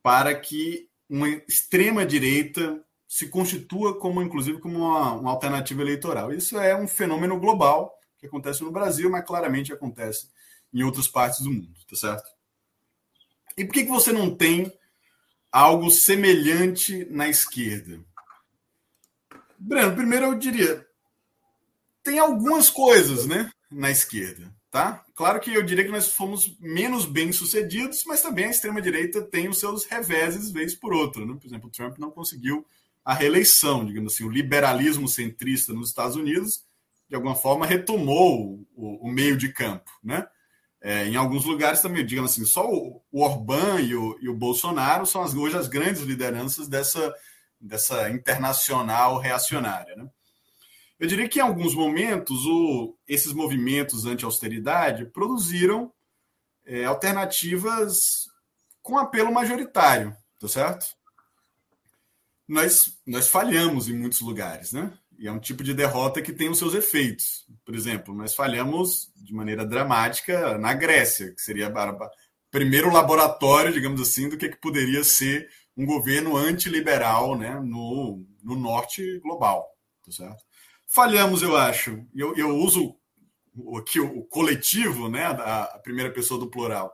para que uma extrema-direita se constitua como, inclusive, como uma, uma, alternativa eleitoral. Isso é um fenômeno global que acontece no Brasil, mas claramente acontece em outras partes do mundo, tá certo? E por que, que você não tem algo semelhante na esquerda? Breno, primeiro eu diria, tem algumas coisas, né, na esquerda. Tá? Claro que eu diria que nós fomos menos bem sucedidos, mas também a extrema-direita tem os seus reveses vez por outra. Né? Por exemplo, o Trump não conseguiu a reeleição, digamos assim, o liberalismo centrista nos Estados Unidos, de alguma forma, retomou o, o meio de campo. Né? É, em alguns lugares também, digamos assim, só o, Orbán e o, e o Bolsonaro são as, hoje as grandes lideranças dessa, dessa internacional reacionária. Né? Eu diria que em alguns momentos o, esses movimentos anti-austeridade produziram é, alternativas com apelo majoritário, tá certo? Nós, nós falhamos em muitos lugares, né? E é um tipo de derrota que tem os seus efeitos. Por exemplo, nós falhamos de maneira dramática na Grécia, que seria o primeiro laboratório, digamos assim, do que, que poderia ser um governo antiliberal né, no, no norte global. Tá certo? Falhamos, eu acho. Eu, eu uso aqui o, coletivo, né, a, a, primeira pessoa do plural,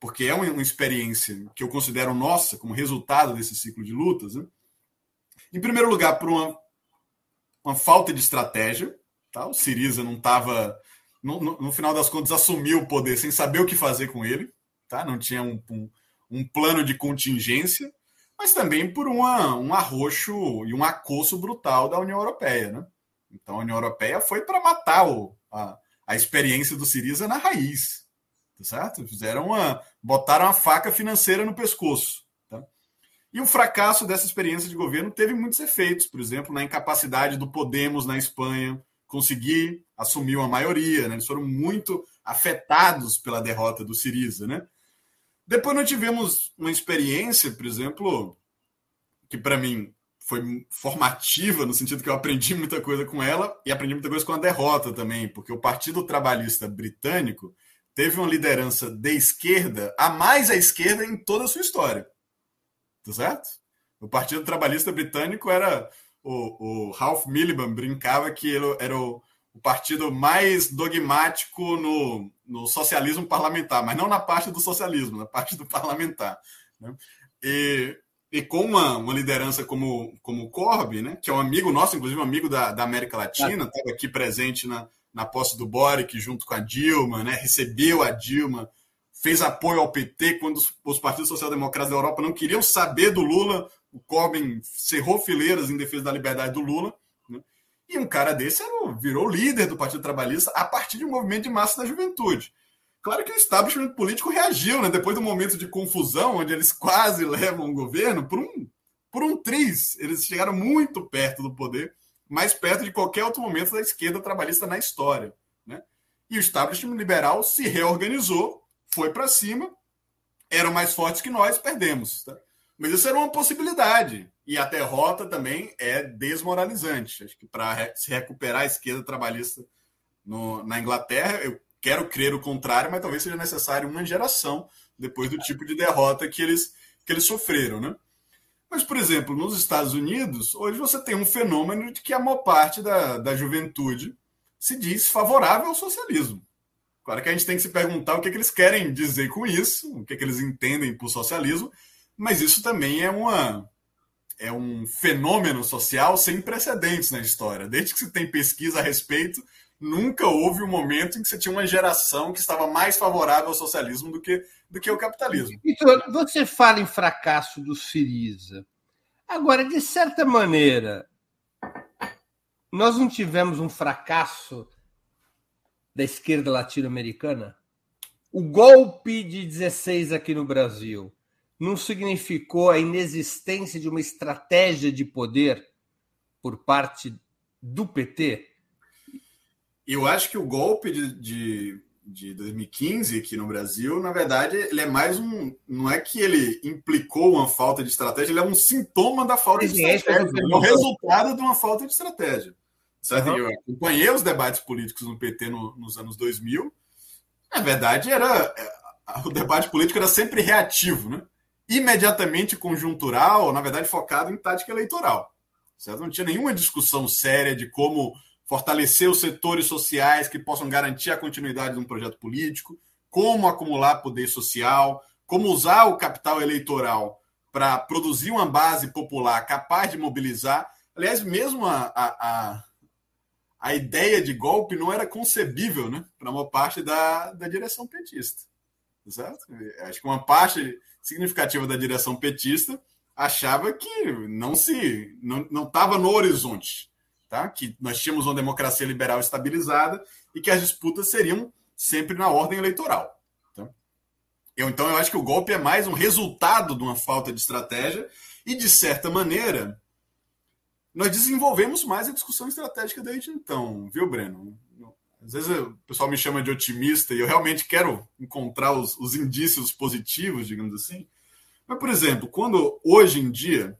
porque é uma, uma, experiência que eu considero nossa como resultado desse ciclo de lutas. Né? Em primeiro lugar, por uma uma falta de estratégia. Tá? O Siriza não estava, no, no, no, final das contas, assumiu o poder sem saber o que fazer com ele. Tá? Não tinha um, um, um plano de contingência, mas também por uma, um arroxo e um acosso brutal da União Europeia. Né? Então a União Europeia foi para matar o, a, a experiência do Siriza na raiz. Tá certo? Fizeram uma. botaram a faca financeira no pescoço. E o fracasso dessa experiência de governo teve muitos efeitos, por exemplo, na incapacidade do Podemos na Espanha conseguir assumir uma maioria. Né? Eles foram muito afetados pela derrota do Siriza. Né? Depois nós tivemos uma experiência, por exemplo, que para mim foi formativa, no sentido que eu aprendi muita coisa com ela e aprendi muita coisa com a derrota também, porque o Partido Trabalhista Britânico teve uma liderança de esquerda, a mais à esquerda em toda a sua história tá certo? O Partido Trabalhista Britânico era. O, o Ralph Miliband brincava que ele era o, o partido mais dogmático no, no socialismo parlamentar, mas não na parte do socialismo, na parte do parlamentar. Né? E, e com uma, uma liderança como, como o Corbyn, né, que é um amigo nosso, inclusive um amigo da, da América Latina, estava aqui presente na, na posse do Boric junto com a Dilma, né, recebeu a Dilma fez apoio ao PT quando os, os partidos social-democratas da Europa não queriam saber do Lula. O Corbyn cerrou fileiras em defesa da liberdade do Lula. Né? E um cara desse virou líder do Partido Trabalhista a partir de um movimento de massa da juventude. Claro que o establishment político reagiu, né? depois do momento de confusão, onde eles quase levam o governo, por um, por um triz. Eles chegaram muito perto do poder, mais perto de qualquer outro momento da esquerda trabalhista na história. Né? E o establishment liberal se reorganizou foi para cima, eram mais fortes que nós, perdemos. Tá? Mas isso era uma possibilidade. E a derrota também é desmoralizante. Acho que para se recuperar a esquerda trabalhista no, na Inglaterra, eu quero crer o contrário, mas talvez seja necessário uma geração depois do tipo de derrota que eles, que eles sofreram. Né? Mas, por exemplo, nos Estados Unidos, hoje você tem um fenômeno de que a maior parte da, da juventude se diz favorável ao socialismo. Claro que a gente tem que se perguntar o que, é que eles querem dizer com isso, o que, é que eles entendem por socialismo, mas isso também é uma é um fenômeno social sem precedentes na história. Desde que se tem pesquisa a respeito, nunca houve um momento em que você tinha uma geração que estava mais favorável ao socialismo do que, do que ao capitalismo. Vitor, você fala em fracasso do Siriza. Agora, de certa maneira, nós não tivemos um fracasso da esquerda latino-americana? O golpe de 16 aqui no Brasil não significou a inexistência de uma estratégia de poder por parte do PT? Eu acho que o golpe de, de, de 2015 aqui no Brasil, na verdade, ele é mais um. Não é que ele implicou uma falta de estratégia, ele é um sintoma da falta de estratégia. É o resultado de uma falta de estratégia. Certo? Uhum. Eu acompanhei os debates políticos no PT no, nos anos 2000. Na verdade, era é, o debate político era sempre reativo, né? imediatamente conjuntural, na verdade focado em tática eleitoral. Certo? Não tinha nenhuma discussão séria de como fortalecer os setores sociais que possam garantir a continuidade de um projeto político, como acumular poder social, como usar o capital eleitoral para produzir uma base popular capaz de mobilizar. Aliás, mesmo a, a, a a ideia de golpe não era concebível né, para uma parte da, da direção petista. Certo? Acho que uma parte significativa da direção petista achava que não se não estava no horizonte, tá? que nós tínhamos uma democracia liberal estabilizada e que as disputas seriam sempre na ordem eleitoral. Eu, então, eu acho que o golpe é mais um resultado de uma falta de estratégia e, de certa maneira, nós desenvolvemos mais a discussão estratégica desde então, viu, Breno? Às vezes o pessoal me chama de otimista e eu realmente quero encontrar os, os indícios positivos, digamos assim. Mas, por exemplo, quando hoje em dia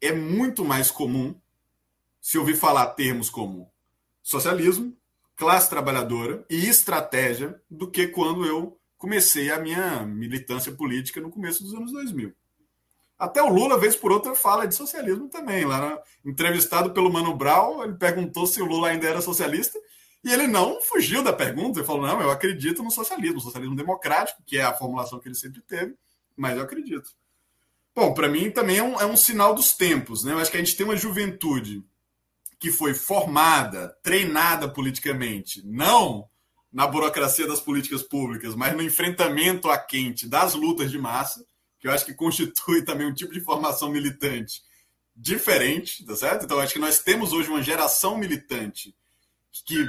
é muito mais comum se ouvir falar termos como socialismo, classe trabalhadora e estratégia do que quando eu comecei a minha militância política no começo dos anos 2000. Até o Lula, vez por outra, fala de socialismo também. Lá, entrevistado pelo Mano Brown, ele perguntou se o Lula ainda era socialista e ele não fugiu da pergunta. Ele falou: não, eu acredito no socialismo, socialismo democrático, que é a formulação que ele sempre teve, mas eu acredito. Bom, para mim também é um, é um sinal dos tempos. Né? Eu acho que a gente tem uma juventude que foi formada, treinada politicamente, não na burocracia das políticas públicas, mas no enfrentamento a quente das lutas de massa, que eu acho que constitui também um tipo de formação militante diferente, tá certo? Então, acho que nós temos hoje uma geração militante que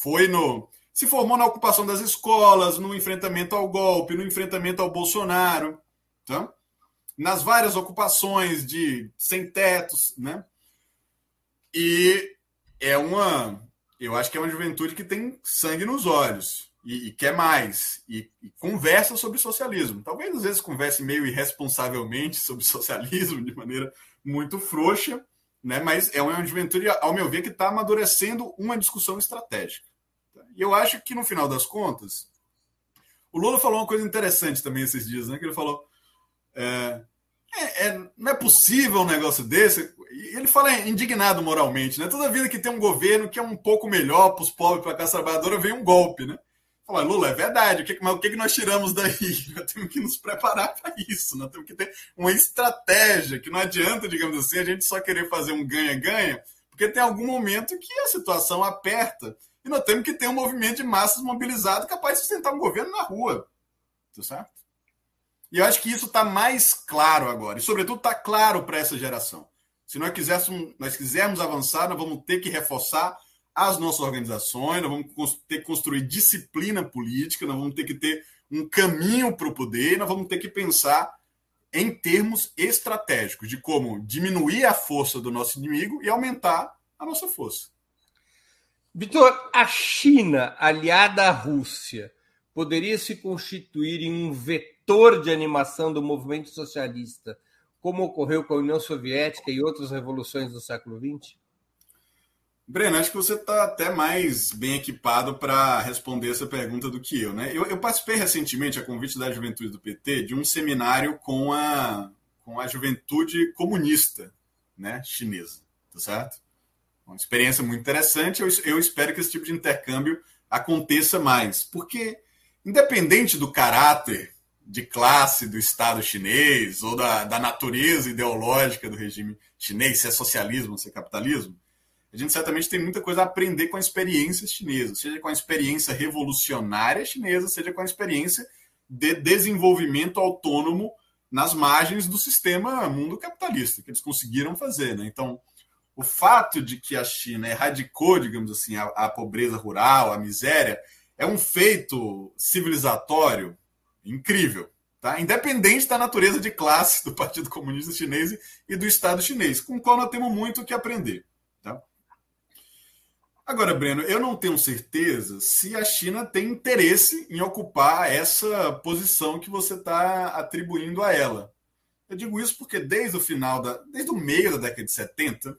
foi no. se formou na ocupação das escolas, no enfrentamento ao golpe, no enfrentamento ao Bolsonaro, tá? nas várias ocupações de sem tetos, né? E é uma eu acho que é uma juventude que tem sangue nos olhos e, e quer mais e, e, conversa sobre socialismo. Talvez às vezes converse meio irresponsavelmente sobre socialismo de maneira muito frouxa, né? Mas é uma juventude, ao meu ver, que está amadurecendo uma discussão estratégica. E eu acho que no final das contas, o Lula falou uma coisa interessante também esses dias, né? Que ele falou é, é, é, não é possível um negócio desse. Ele fala indignado moralmente, né? Toda vida que tem um governo que é um pouco melhor para os pobres, para a classe trabalhadora, vem um golpe, né? Fala, Lula, é verdade. O que, mas o que, nós tiramos daí? Nós temos que nos preparar para isso. Nós temos que ter uma estratégia, que não adianta, digamos assim, a gente só querer fazer um ganha-ganha, porque tem algum momento que a situação aperta e nós temos que ter um movimento de massas mobilizado capaz de sustentar um governo na rua. Tá certo? E eu acho que isso está mais claro agora. E, sobretudo, está claro para essa geração. Se nós quisermos, nós quisermos avançar, nós vamos ter que reforçar as nossas organizações, nós vamos ter que construir disciplina política, nós vamos ter que ter um caminho para o poder, nós vamos ter que pensar em termos estratégicos de como diminuir a força do nosso inimigo e aumentar a nossa força. Vitor, a China, aliada à Rússia, poderia se constituir em um vetor de animação do movimento socialista, como ocorreu com a União Soviética e outras revoluções do século XX? Breno, acho que você está até mais bem equipado para responder essa pergunta do que eu. Né? Eu, eu, participei recentemente, a convite da juventude do PT, de um seminário com a, com a juventude comunista né, chinesa, tá certo? Uma experiência muito interessante. Eu, eu espero que esse tipo de intercâmbio aconteça mais, porque independente do caráter de classe do Estado chinês ou da, da natureza ideológica do regime chinês, se é socialismo, se é capitalismo, a gente certamente tem muita coisa a aprender com a experiência chinesa, seja com a experiência revolucionária chinesa, seja com a experiência de desenvolvimento autônomo nas margens do sistema mundo capitalista, que eles conseguiram fazer. Né? Então, o fato de que a China erradicou, digamos assim, a, a pobreza rural, a miséria, é um feito civilizatório incrível, tá? independente da natureza de classe do Partido Comunista Chinês e do Estado chinês, com o qual nós temos muito o que aprender. Tá? Agora, Breno, eu não tenho certeza se a China tem interesse em ocupar essa posição que você está atribuindo a ela. Eu digo isso porque desde o final da. desde o meio da década de 70,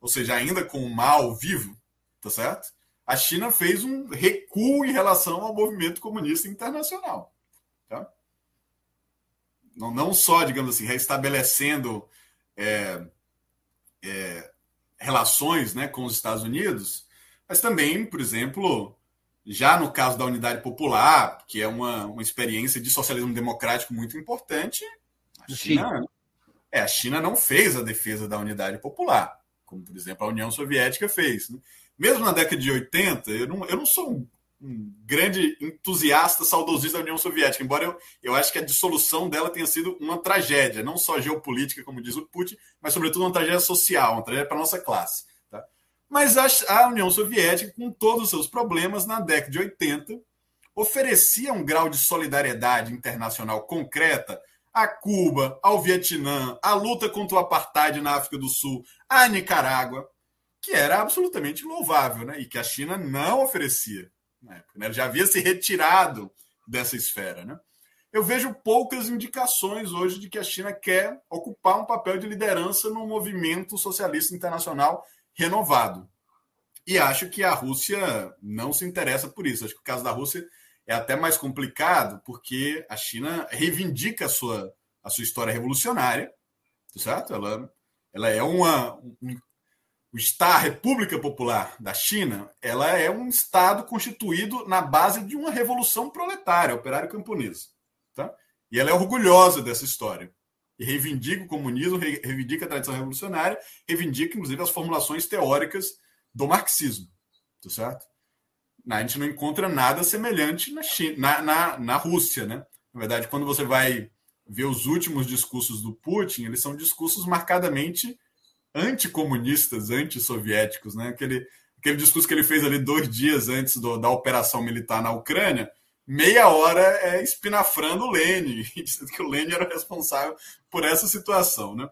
ou seja, ainda com o mal vivo, tá certo? a China fez um recuo em relação ao movimento comunista internacional. Tá? Não, não só, digamos assim, restabelecendo é, é, relações né, com os Estados Unidos, mas também, por exemplo, já no caso da Unidade Popular, que é uma, uma experiência de socialismo democrático muito importante, a China, é, a China não fez a defesa da Unidade Popular, como, por exemplo, a União Soviética fez. Né? mesmo na década de 80, eu não, eu não sou um, um grande entusiasta saudosista da União Soviética, embora eu, eu acho que a dissolução dela tenha sido uma tragédia, não só geopolítica, como diz o Putin, mas sobretudo uma tragédia social, uma tragédia para a nossa classe. Mas a, a União Soviética, com todos os seus problemas, na década de 80, oferecia um grau de solidariedade internacional concreta a Cuba, ao Vietnã, à luta contra o apartheid na África do Sul, à Nicarágua, que era absolutamente louvável, né? E que a China não oferecia na época. Né? Já havia se retirado dessa esfera, né? Eu vejo poucas indicações hoje de que a China quer ocupar um papel de liderança no movimento socialista internacional renovado. E acho que a Rússia não se interessa por isso. Acho que o caso da Rússia é até mais complicado, porque a China reivindica a sua, a sua história revolucionária, tá certo? Ela, ela é uma. Um, o Estado, a República Popular da China, ela é um Estado constituído na base de uma revolução proletária, operário camponesa. Tá? E ela é orgulhosa dessa história. Reivindica o comunismo, reivindica a tradição revolucionária, reivindica, inclusive, as formulações teóricas do marxismo. Tá certo? a gente não encontra nada semelhante na, China, na, na, na Rússia. Né? Na verdade, quando você vai ver os últimos discursos do Putin, eles são discursos marcadamente anticomunistas, antissoviéticos. Né? Aquele, aquele discurso que ele fez ali dois dias antes do, da operação militar na Ucrânia, meia hora é espinafrando o Lenin, dizendo que o Lenin era responsável por essa situação. Né?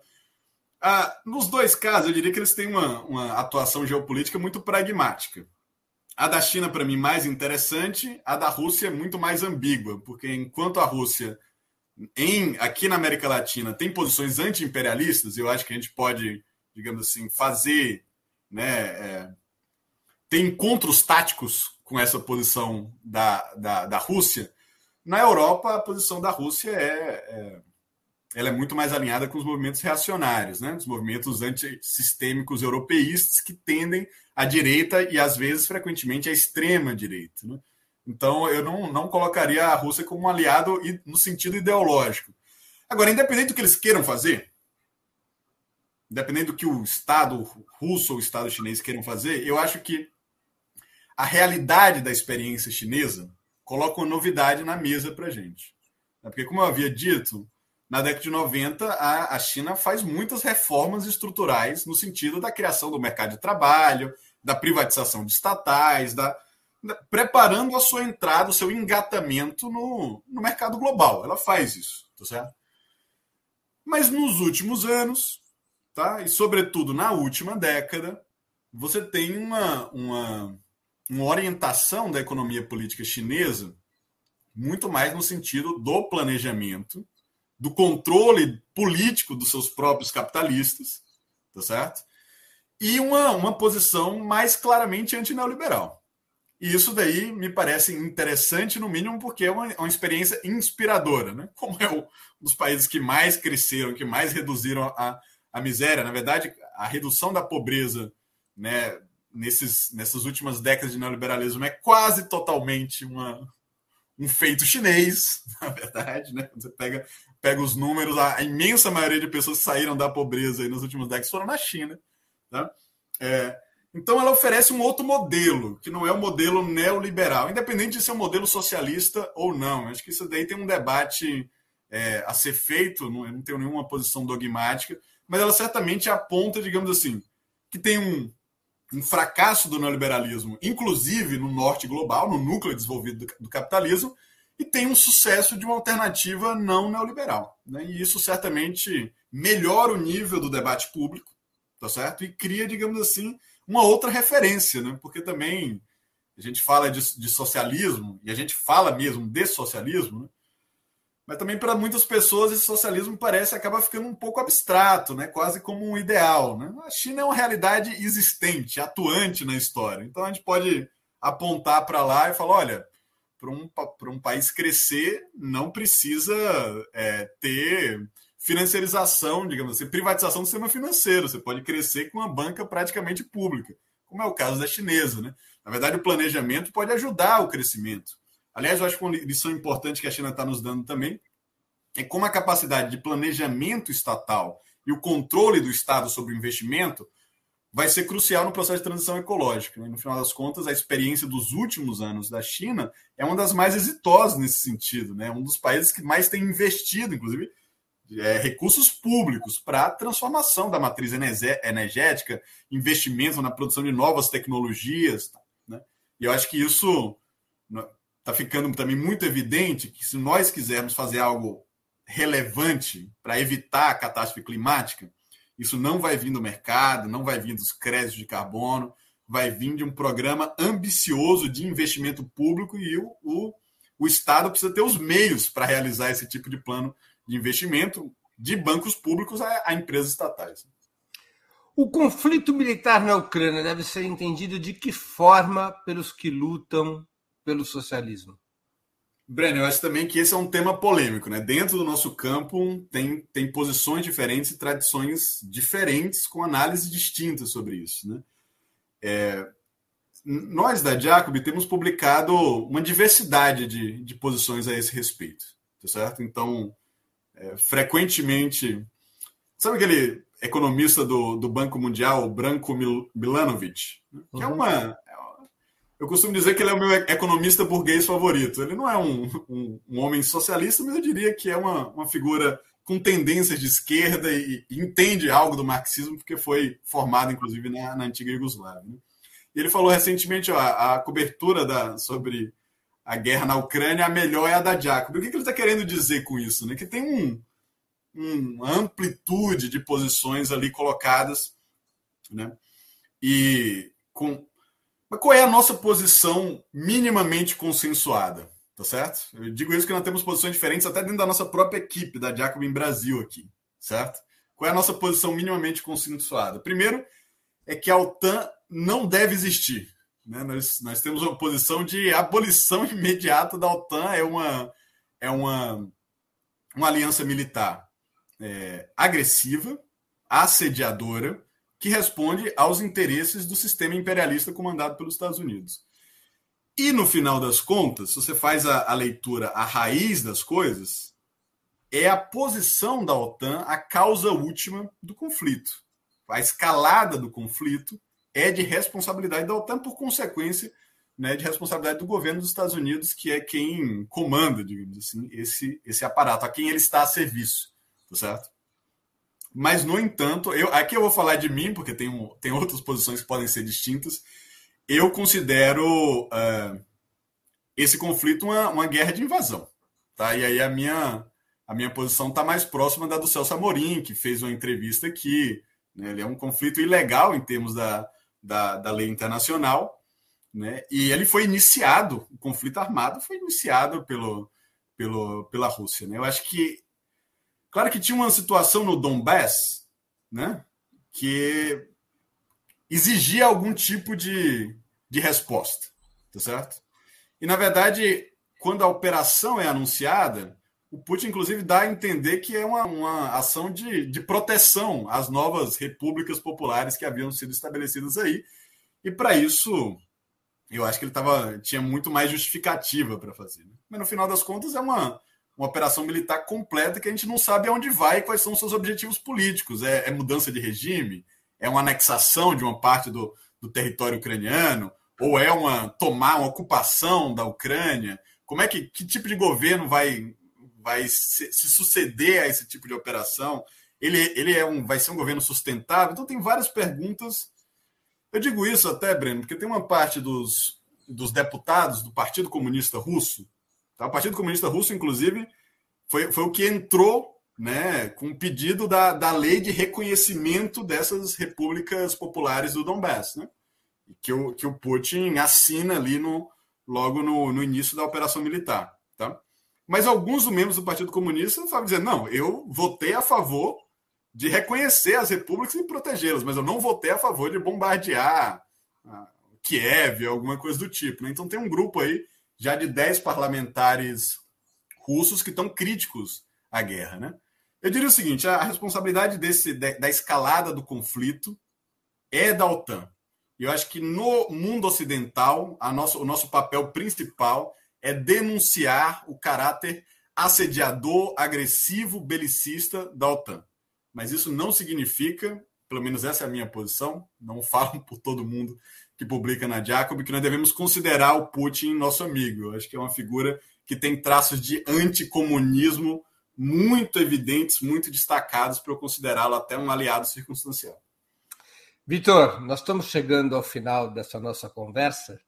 Ah, nos dois casos, eu diria que eles têm uma, uma atuação geopolítica muito pragmática. A da China, para mim, mais interessante, a da Rússia é muito mais ambígua, porque enquanto a Rússia, em, aqui na América Latina, tem posições anti-imperialistas, eu acho que a gente pode, digamos assim, fazer, né, é, ter encontros táticos com essa posição da, da, da Rússia. Na Europa, a posição da Rússia é, é ela é muito mais alinhada com os movimentos reacionários, né? os movimentos antissistêmicos europeístas que tendem à direita e, às vezes, frequentemente, à extrema-direita. Né? Então, eu não, não colocaria a Rússia como um aliado no sentido ideológico. Agora, independente do que eles queiram fazer, independente do que o Estado russo ou o Estado chinês queiram fazer, eu acho que a realidade da experiência chinesa coloca uma novidade na mesa para a gente. Porque, como eu havia dito, na década de 90, a, a China faz muitas reformas estruturais no sentido da criação do mercado de trabalho, da privatização de estatais, da, da, preparando a sua entrada, o seu engatamento no, no mercado global. Ela faz isso, tá certo? Mas nos últimos anos, tá? e sobretudo na última década, você tem uma, uma, uma orientação da economia política chinesa muito mais no sentido do planejamento do controle político dos seus próprios capitalistas, tá certo? E uma, uma posição mais claramente antineoliberal. E isso daí me parece interessante, no mínimo, porque é uma, uma experiência inspiradora, né? Como é um dos países que mais cresceram, que mais reduziram a, a miséria. Na verdade, a redução da pobreza né, nesses, nessas últimas décadas de neoliberalismo é quase totalmente uma, um feito chinês, na verdade, né? Você pega pega os números, a, imensa maioria de pessoas que saíram da pobreza aí nos últimos décadas foram na China. Tá? É, então ela oferece um outro modelo, que não é o um modelo neoliberal, independente de ser um modelo socialista ou não. Acho que isso daí tem um debate é, a ser feito, não, não tenho nenhuma posição dogmática, mas ela certamente aponta, digamos assim, que tem um, um fracasso do neoliberalismo, inclusive no norte global, no núcleo desenvolvido do, capitalismo, e tem um sucesso de uma alternativa não neoliberal. Né? E isso certamente melhora o nível do debate público, tá certo? E cria, digamos assim, uma outra referência, né? porque também a gente fala de, de socialismo, e a gente fala mesmo de socialismo, né? Mas também para muitas pessoas esse socialismo parece acaba ficando um pouco abstrato, né? quase como um ideal. Né? A China é uma realidade existente, atuante na história. Então a gente pode apontar para lá e falar: olha, para um, um país crescer, não precisa é, ter financiarização, digamos assim, privatização do sistema financeiro. Você pode crescer com uma banca praticamente pública, como é o caso da chinesa. Né? Na verdade, o planejamento pode ajudar o crescimento. Aliás, eu acho que uma lição importante que a China está nos dando também é como a capacidade de planejamento estatal e o controle do Estado sobre o investimento vai ser crucial no processo de transição ecológica. Né? No final das contas, a experiência dos últimos anos da China é uma das mais exitosas nesse sentido. Né? Um dos países que mais tem investido, inclusive, é, recursos públicos para a transformação da matriz energética, investimento na produção de novas tecnologias. Né? E eu acho que isso, está ficando também muito evidente que se nós quisermos fazer algo relevante para evitar a catástrofe climática, isso não vai vir do mercado, não vai vir dos créditos de carbono, vai vir de um programa ambicioso de investimento público e o, o, o Estado precisa ter os meios para realizar esse tipo de plano de investimento de bancos públicos a, a empresas estatais. O conflito militar na Ucrânia deve ser entendido de que forma pelos que lutam pelo socialismo? Breno, eu acho também que esse é um tema polêmico, né? Dentro do nosso campo tem, tem posições diferentes e tradições diferentes com análise distintas sobre isso, né? É, nós da Jacob temos publicado uma diversidade de, de posições a esse respeito, tá certo? Então, é, frequentemente, sabe aquele economista do, do Banco Mundial, Branko Milanovic, né? que é uhum. é uma eu costumo dizer que ele é o meu economista burguês favorito. Ele não é um, um, um homem socialista, mas eu diria que é uma, uma figura com tendências de esquerda e, e, entende algo do marxismo, porque foi formado, inclusive, na, na antiga Iugoslávia. Né? Ele falou recentemente ó, a, cobertura da, sobre a guerra na Ucrânia, a melhor é a da Jacob. O que, que ele está querendo dizer com isso? Né? Que tem um, uma amplitude de posições ali colocadas, né? e com mas qual é a nossa posição minimamente consensuada? Tá certo? Eu digo isso que nós temos posições diferentes até dentro da nossa própria equipe, da Jacobin Brasil aqui, certo? Qual é a nossa posição minimamente consensuada? Primeiro, é que a OTAN não deve existir. Né? Nós, nós temos uma posição de abolição imediata da OTAN, é uma, é uma, uma aliança militar é, agressiva, assediadora, que responde aos interesses do sistema imperialista comandado pelos Estados Unidos. E no final das contas, se você faz a, a leitura, a raiz das coisas, é a posição da OTAN a causa última do conflito. A escalada do conflito é de responsabilidade da OTAN, por consequência, né, de responsabilidade do governo dos Estados Unidos, que é quem comanda, digamos assim, esse, esse aparato, a quem ele está a serviço, tá certo? Mas, no entanto, eu, aqui eu vou falar de mim, porque tem, um, tem outras posições que podem ser distintas. Eu considero uh, esse conflito uma, uma guerra de invasão. Tá? E aí a minha, a minha posição está mais próxima da do Celso Amorim, que fez uma entrevista aqui. Né? Ele é um conflito ilegal em termos da, da, da lei internacional. Né? E ele foi iniciado, o conflito armado foi iniciado pelo, pelo, pela Rússia. Né? Eu acho que Claro que tinha uma situação no Donbass, né, que exigia algum tipo de, de resposta, tá certo? E na verdade, quando a operação é anunciada, o Putin inclusive dá a entender que é uma, uma ação de, de proteção às novas repúblicas populares que haviam sido estabelecidas aí. E para isso, eu acho que ele tava, tinha muito mais justificativa para fazer. Né? Mas no final das contas, é uma, uma operação militar completa que a gente não sabe aonde vai e quais são os seus objetivos políticos. É, é, mudança de regime? É uma anexação de uma parte do, do território ucraniano? Ou é uma tomar uma ocupação da Ucrânia? Como é que que tipo de governo vai vai se, se suceder a esse tipo de operação? Ele, ele é um vai ser um governo sustentável? Então tem várias perguntas. Eu digo isso até, Breno, porque tem uma parte dos, dos deputados do Partido Comunista Russo Tá? O Partido Comunista Russo, inclusive, foi, foi o que entrou né, com o pedido da, da lei de reconhecimento dessas repúblicas populares do Donbass, né? que, o, que o Putin assina ali no, logo no, no início da operação militar. Tá? Mas alguns membros do Partido Comunista estavam dizendo: não, eu votei a favor de reconhecer as repúblicas e protegê-las, mas eu não votei a favor de bombardear Kiev, alguma coisa do tipo. Né? Então tem um grupo aí já de 10 parlamentares russos que estão críticos à guerra. Né? Eu diria o seguinte: a responsabilidade desse, da escalada do conflito é da OTAN. Eu acho que no mundo ocidental, a nosso, o nosso papel principal é denunciar o caráter assediador, agressivo, belicista da OTAN. Mas isso não significa, pelo menos essa é a minha posição, não falo por todo mundo que publica na Jacob, que nós devemos considerar o Putin nosso amigo. Eu acho que é uma figura que tem traços de anticomunismo muito evidentes, muito destacados para eu considerá-lo até um aliado circunstancial. Vitor, nós estamos chegando ao final dessa nossa conversa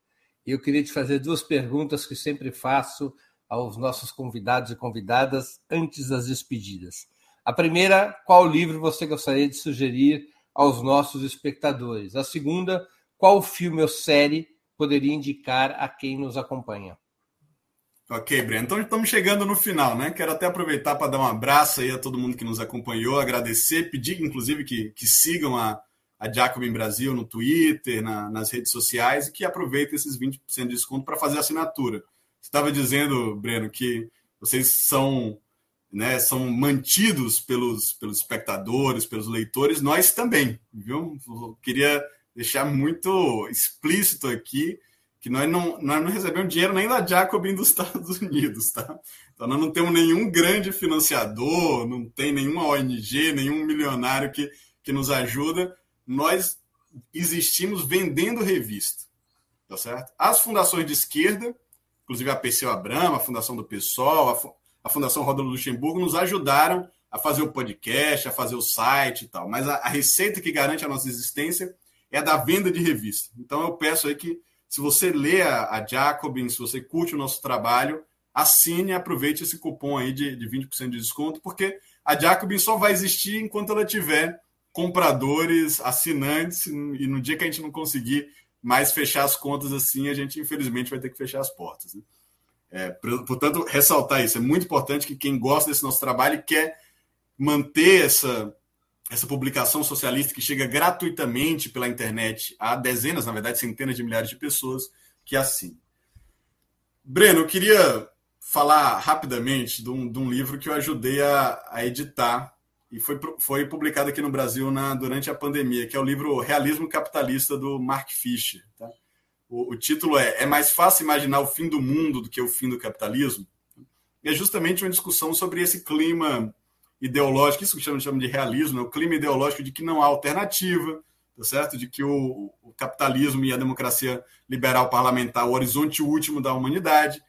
e eu queria te fazer duas perguntas que sempre faço aos nossos convidados e convidadas antes das despedidas. A primeira, qual livro você gostaria de sugerir aos nossos espectadores? A segunda, qual filme ou série poderia indicar a quem nos acompanha? Ok, Breno. Então estamos chegando no final, né? Quero até aproveitar para dar um abraço aí a todo mundo que nos acompanhou, agradecer, pedir inclusive que, que sigam a, a Jacobin Brasil no Twitter, na, nas redes sociais e que aproveitem esses 20% de desconto para fazer assinatura. Você estava dizendo, Breno, que vocês são, né, são mantidos pelos, pelos espectadores, pelos leitores, nós também, viu? Eu queria deixar muito explícito aqui que nós não, nós não recebemos dinheiro nem da Jacobin dos Estados Unidos, tá? Então nós não temos nenhum grande financiador, não tem nenhuma ONG, nenhum milionário que, que nos ajuda. Nós existimos vendendo revista, tá certo? As fundações de esquerda, inclusive a PCO Abrama, a Fundação do PSOL, a, a Fundação Roda Luxemburgo, nos ajudaram a fazer o podcast, a fazer o site e tal. Mas a, a receita que garante a nossa existência é da venda de revista. Então eu peço aí que se você lê a, a Jacobin, se você curte o nosso trabalho, assine e aproveite esse cupom aí de, de 20% de desconto, porque a Jacobin só vai existir enquanto ela tiver compradores, assinantes, e no dia que a gente não conseguir mais fechar as contas assim, a gente infelizmente vai ter que fechar as portas. Né? É, portanto, ressaltar isso. É muito importante que quem gosta desse nosso trabalho e quer manter essa, essa publicação socialista que chega gratuitamente pela internet a dezenas, na verdade, centenas de milhares de pessoas que assinam. Breno, eu queria falar rapidamente de um, de um livro que eu ajudei a, a, editar e foi, foi publicado aqui no Brasil na, durante a pandemia, que é o livro Realismo Capitalista do Mark Fisher. Tá? O, o título é É mais fácil imaginar o fim do mundo do que o fim do capitalismo? E é justamente uma discussão sobre esse clima ideológico, isso que chama, chama de realismo, né? o clima ideológico de que não há alternativa, tá certo? De que o, o, capitalismo e a democracia liberal parlamentar, o horizonte último da humanidade.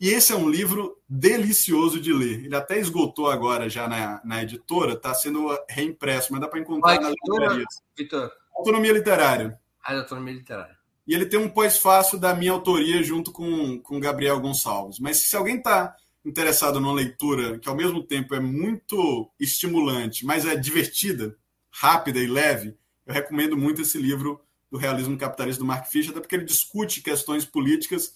E esse é um livro delicioso de ler. Ele até esgotou agora já na, na editora, está sendo reimpresso, mas dá para encontrar na livraria. Autonomia literária. Ah, autonomia literária. E ele tem um pós-fácil da minha autoria junto com, com Gabriel Gonçalves. Mas se alguém está interessado numa leitura que ao mesmo tempo é muito estimulante, mas é divertida, rápida e leve, eu recomendo muito esse livro do Realismo Capitalista do Mark Fisher, até porque ele discute questões políticas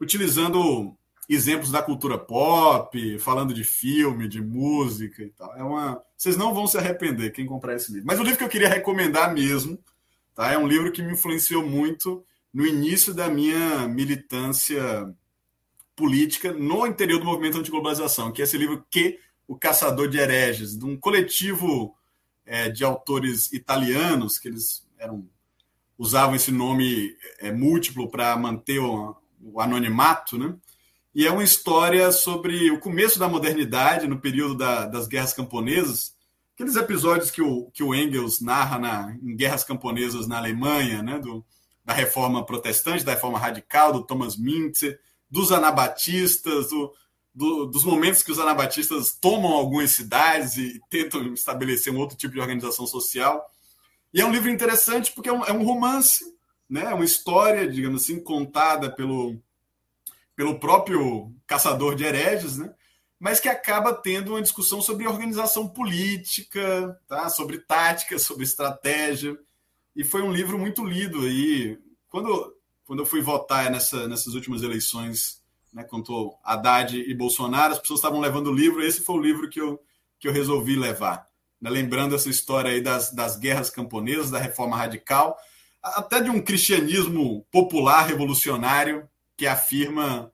utilizando exemplos da cultura pop, falando de filme, de música e tal. É uma, vocês não vão se arrepender quem comprar esse livro. Mas o livro que eu queria recomendar mesmo, tá? É um livro que me influenciou muito no início da minha militância política no interior do movimento antiglobalização, que é esse livro Que o Caçador de Hereges, de um coletivo é, de autores italianos, que eles eram, usavam esse nome é, múltiplo para manter o, o, anonimato, né? E é uma história sobre o começo da modernidade, no período da, das guerras camponesas, aqueles episódios que o, que o Engels narra na, em Guerras Camponesas na Alemanha, né? Do, da reforma protestante, da reforma radical, do Thomas Mintzer, dos anabatistas, do, do, dos momentos que os anabatistas tomam algumas cidades e tentam estabelecer um outro tipo de organização social. E é um livro interessante porque é um, é um romance, né? é uma história, digamos assim, contada pelo, pelo próprio caçador de hereges, né? mas que acaba tendo uma discussão sobre organização política, tá? sobre tática, sobre estratégia. E foi um livro muito lido aí. Quando quando eu fui votar nessa, nessas últimas eleições, né, quanto Haddad e Bolsonaro, as pessoas estavam levando o livro, esse foi o livro que eu, que eu resolvi levar. Né, lembrando essa história aí das, das guerras camponesas, da reforma radical, até de um cristianismo popular revolucionário que afirma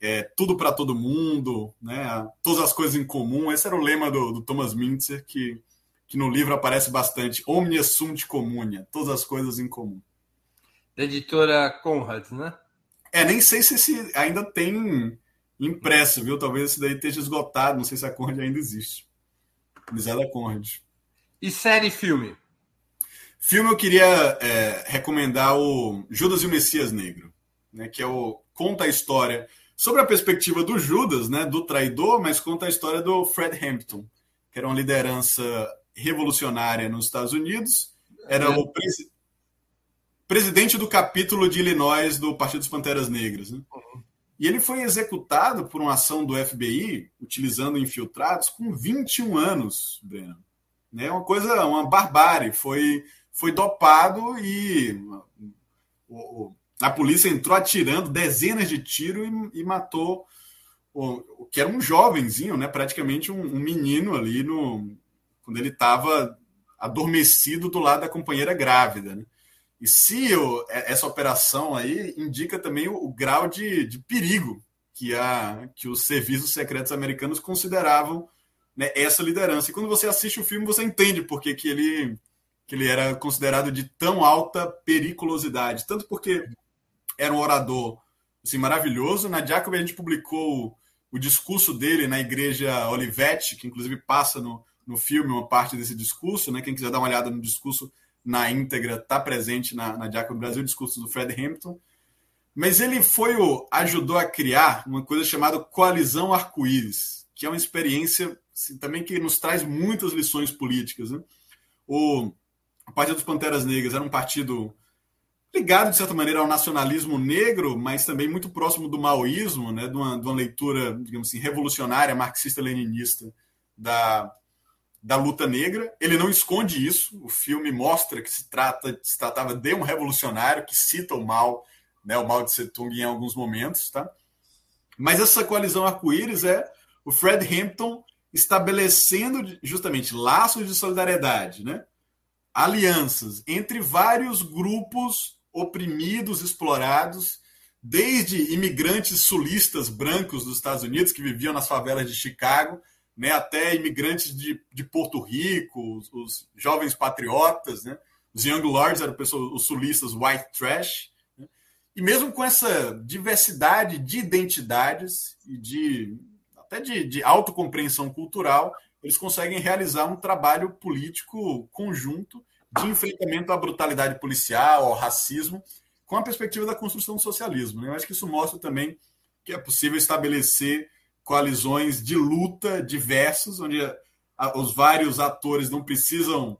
é, tudo para todo mundo, né, todas as coisas em comum. Esse era o lema do, do Thomas Mintzer, que, que no livro aparece bastante. Omnia sunt communia, todas as coisas em comum da editora Conrad, né? É, nem sei se esse ainda tem impresso, viu? Talvez esse daí esteja esgotado, não sei se a Conrad ainda existe. Mas é da Conrad. E série filme? Filme eu queria é, recomendar o Judas e o Messias Negro, né? Que é o conta a história sobre a perspectiva do Judas, né? Do traidor, mas conta a história do Fred Hampton, que era uma liderança revolucionária nos Estados Unidos, era é. o presidente do capítulo de Illinois do Partido dos Panteras Negras. Né? Uhum. E ele foi executado por uma ação do FBI, utilizando infiltrados, com 21 anos, Breno. É uma coisa, uma barbárie. Foi, foi dopado e a polícia entrou atirando dezenas de tiros e, e matou o, que era um jovenzinho, né? praticamente um, um menino ali no, quando ele estava adormecido do lado da companheira grávida. Né? E se é, essa operação aí indica também o, o grau de, de, perigo que, a, que os serviços secretos americanos consideravam né, essa liderança. E quando você assiste o filme, você entende por que, que, ele, que ele era considerado de tão alta periculosidade. Tanto porque era um orador assim, maravilhoso. Na Jacob a gente publicou o, o discurso dele na igreja Olivetti, que inclusive passa no, no filme uma parte desse discurso. Né? Quem quiser dar uma olhada no discurso na íntegra, está presente na, na Jacob Brasil, discurso do Fred Hampton. Mas ele foi o ajudou a criar uma coisa chamada Coalizão Arco-Íris, que é uma experiência assim, também que nos traz muitas lições políticas. Né? O, o Partido dos Panteras Negras era um partido ligado, de certa maneira, ao nacionalismo negro, mas também muito próximo do maoísmo, né? de, uma, de uma leitura, digamos assim, revolucionária, marxista-leninista da, da luta negra. Ele não esconde isso. O filme mostra que se trata se tratava de um revolucionário que cita o mal, né, o Mao de Tse-tung em alguns momentos, tá? Mas essa coalizão arco-íris é o Fred Hampton estabelecendo justamente laços de solidariedade, né? Alianças entre vários grupos oprimidos, explorados, desde imigrantes sulistas brancos dos Estados Unidos que viviam nas favelas de Chicago, né, até imigrantes de, de Porto Rico, os, os, jovens patriotas, né, os Young Lords eram pessoas, os sulistas white trash. Né, e mesmo com essa diversidade de identidades e de até de, de autocompreensão cultural, eles conseguem realizar um trabalho político conjunto de enfrentamento à brutalidade policial, ao racismo, com a perspectiva da construção do socialismo. Né. Eu acho que isso mostra também que é possível estabelecer coalizões de luta diversos, onde os vários atores não precisam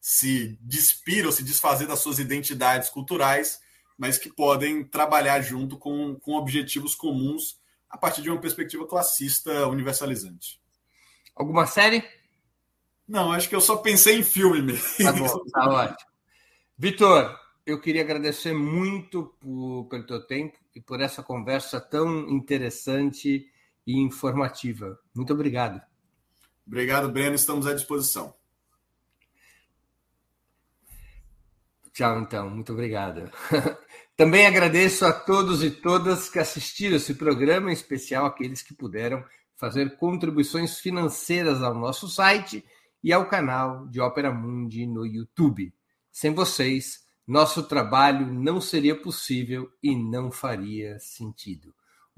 se despir ou se desfazer das suas identidades culturais, mas que podem trabalhar junto com, com objetivos comuns a partir de uma perspectiva classista universalizante. Alguma série? Não, acho que eu só pensei em filme mesmo. Tá bom, tá ótimo. Vitor, eu queria agradecer muito por, pelo teu tempo e por essa conversa tão interessante e informativa. Muito obrigado. Obrigado, Breno. Estamos à disposição. Tchau, então. Muito obrigado. Também agradeço a todos e todas que assistiram esse programa, em especial aqueles que puderam fazer contribuições financeiras ao nosso site e ao canal de Ópera Mundi no YouTube. Sem vocês, nosso trabalho não seria possível e não faria sentido.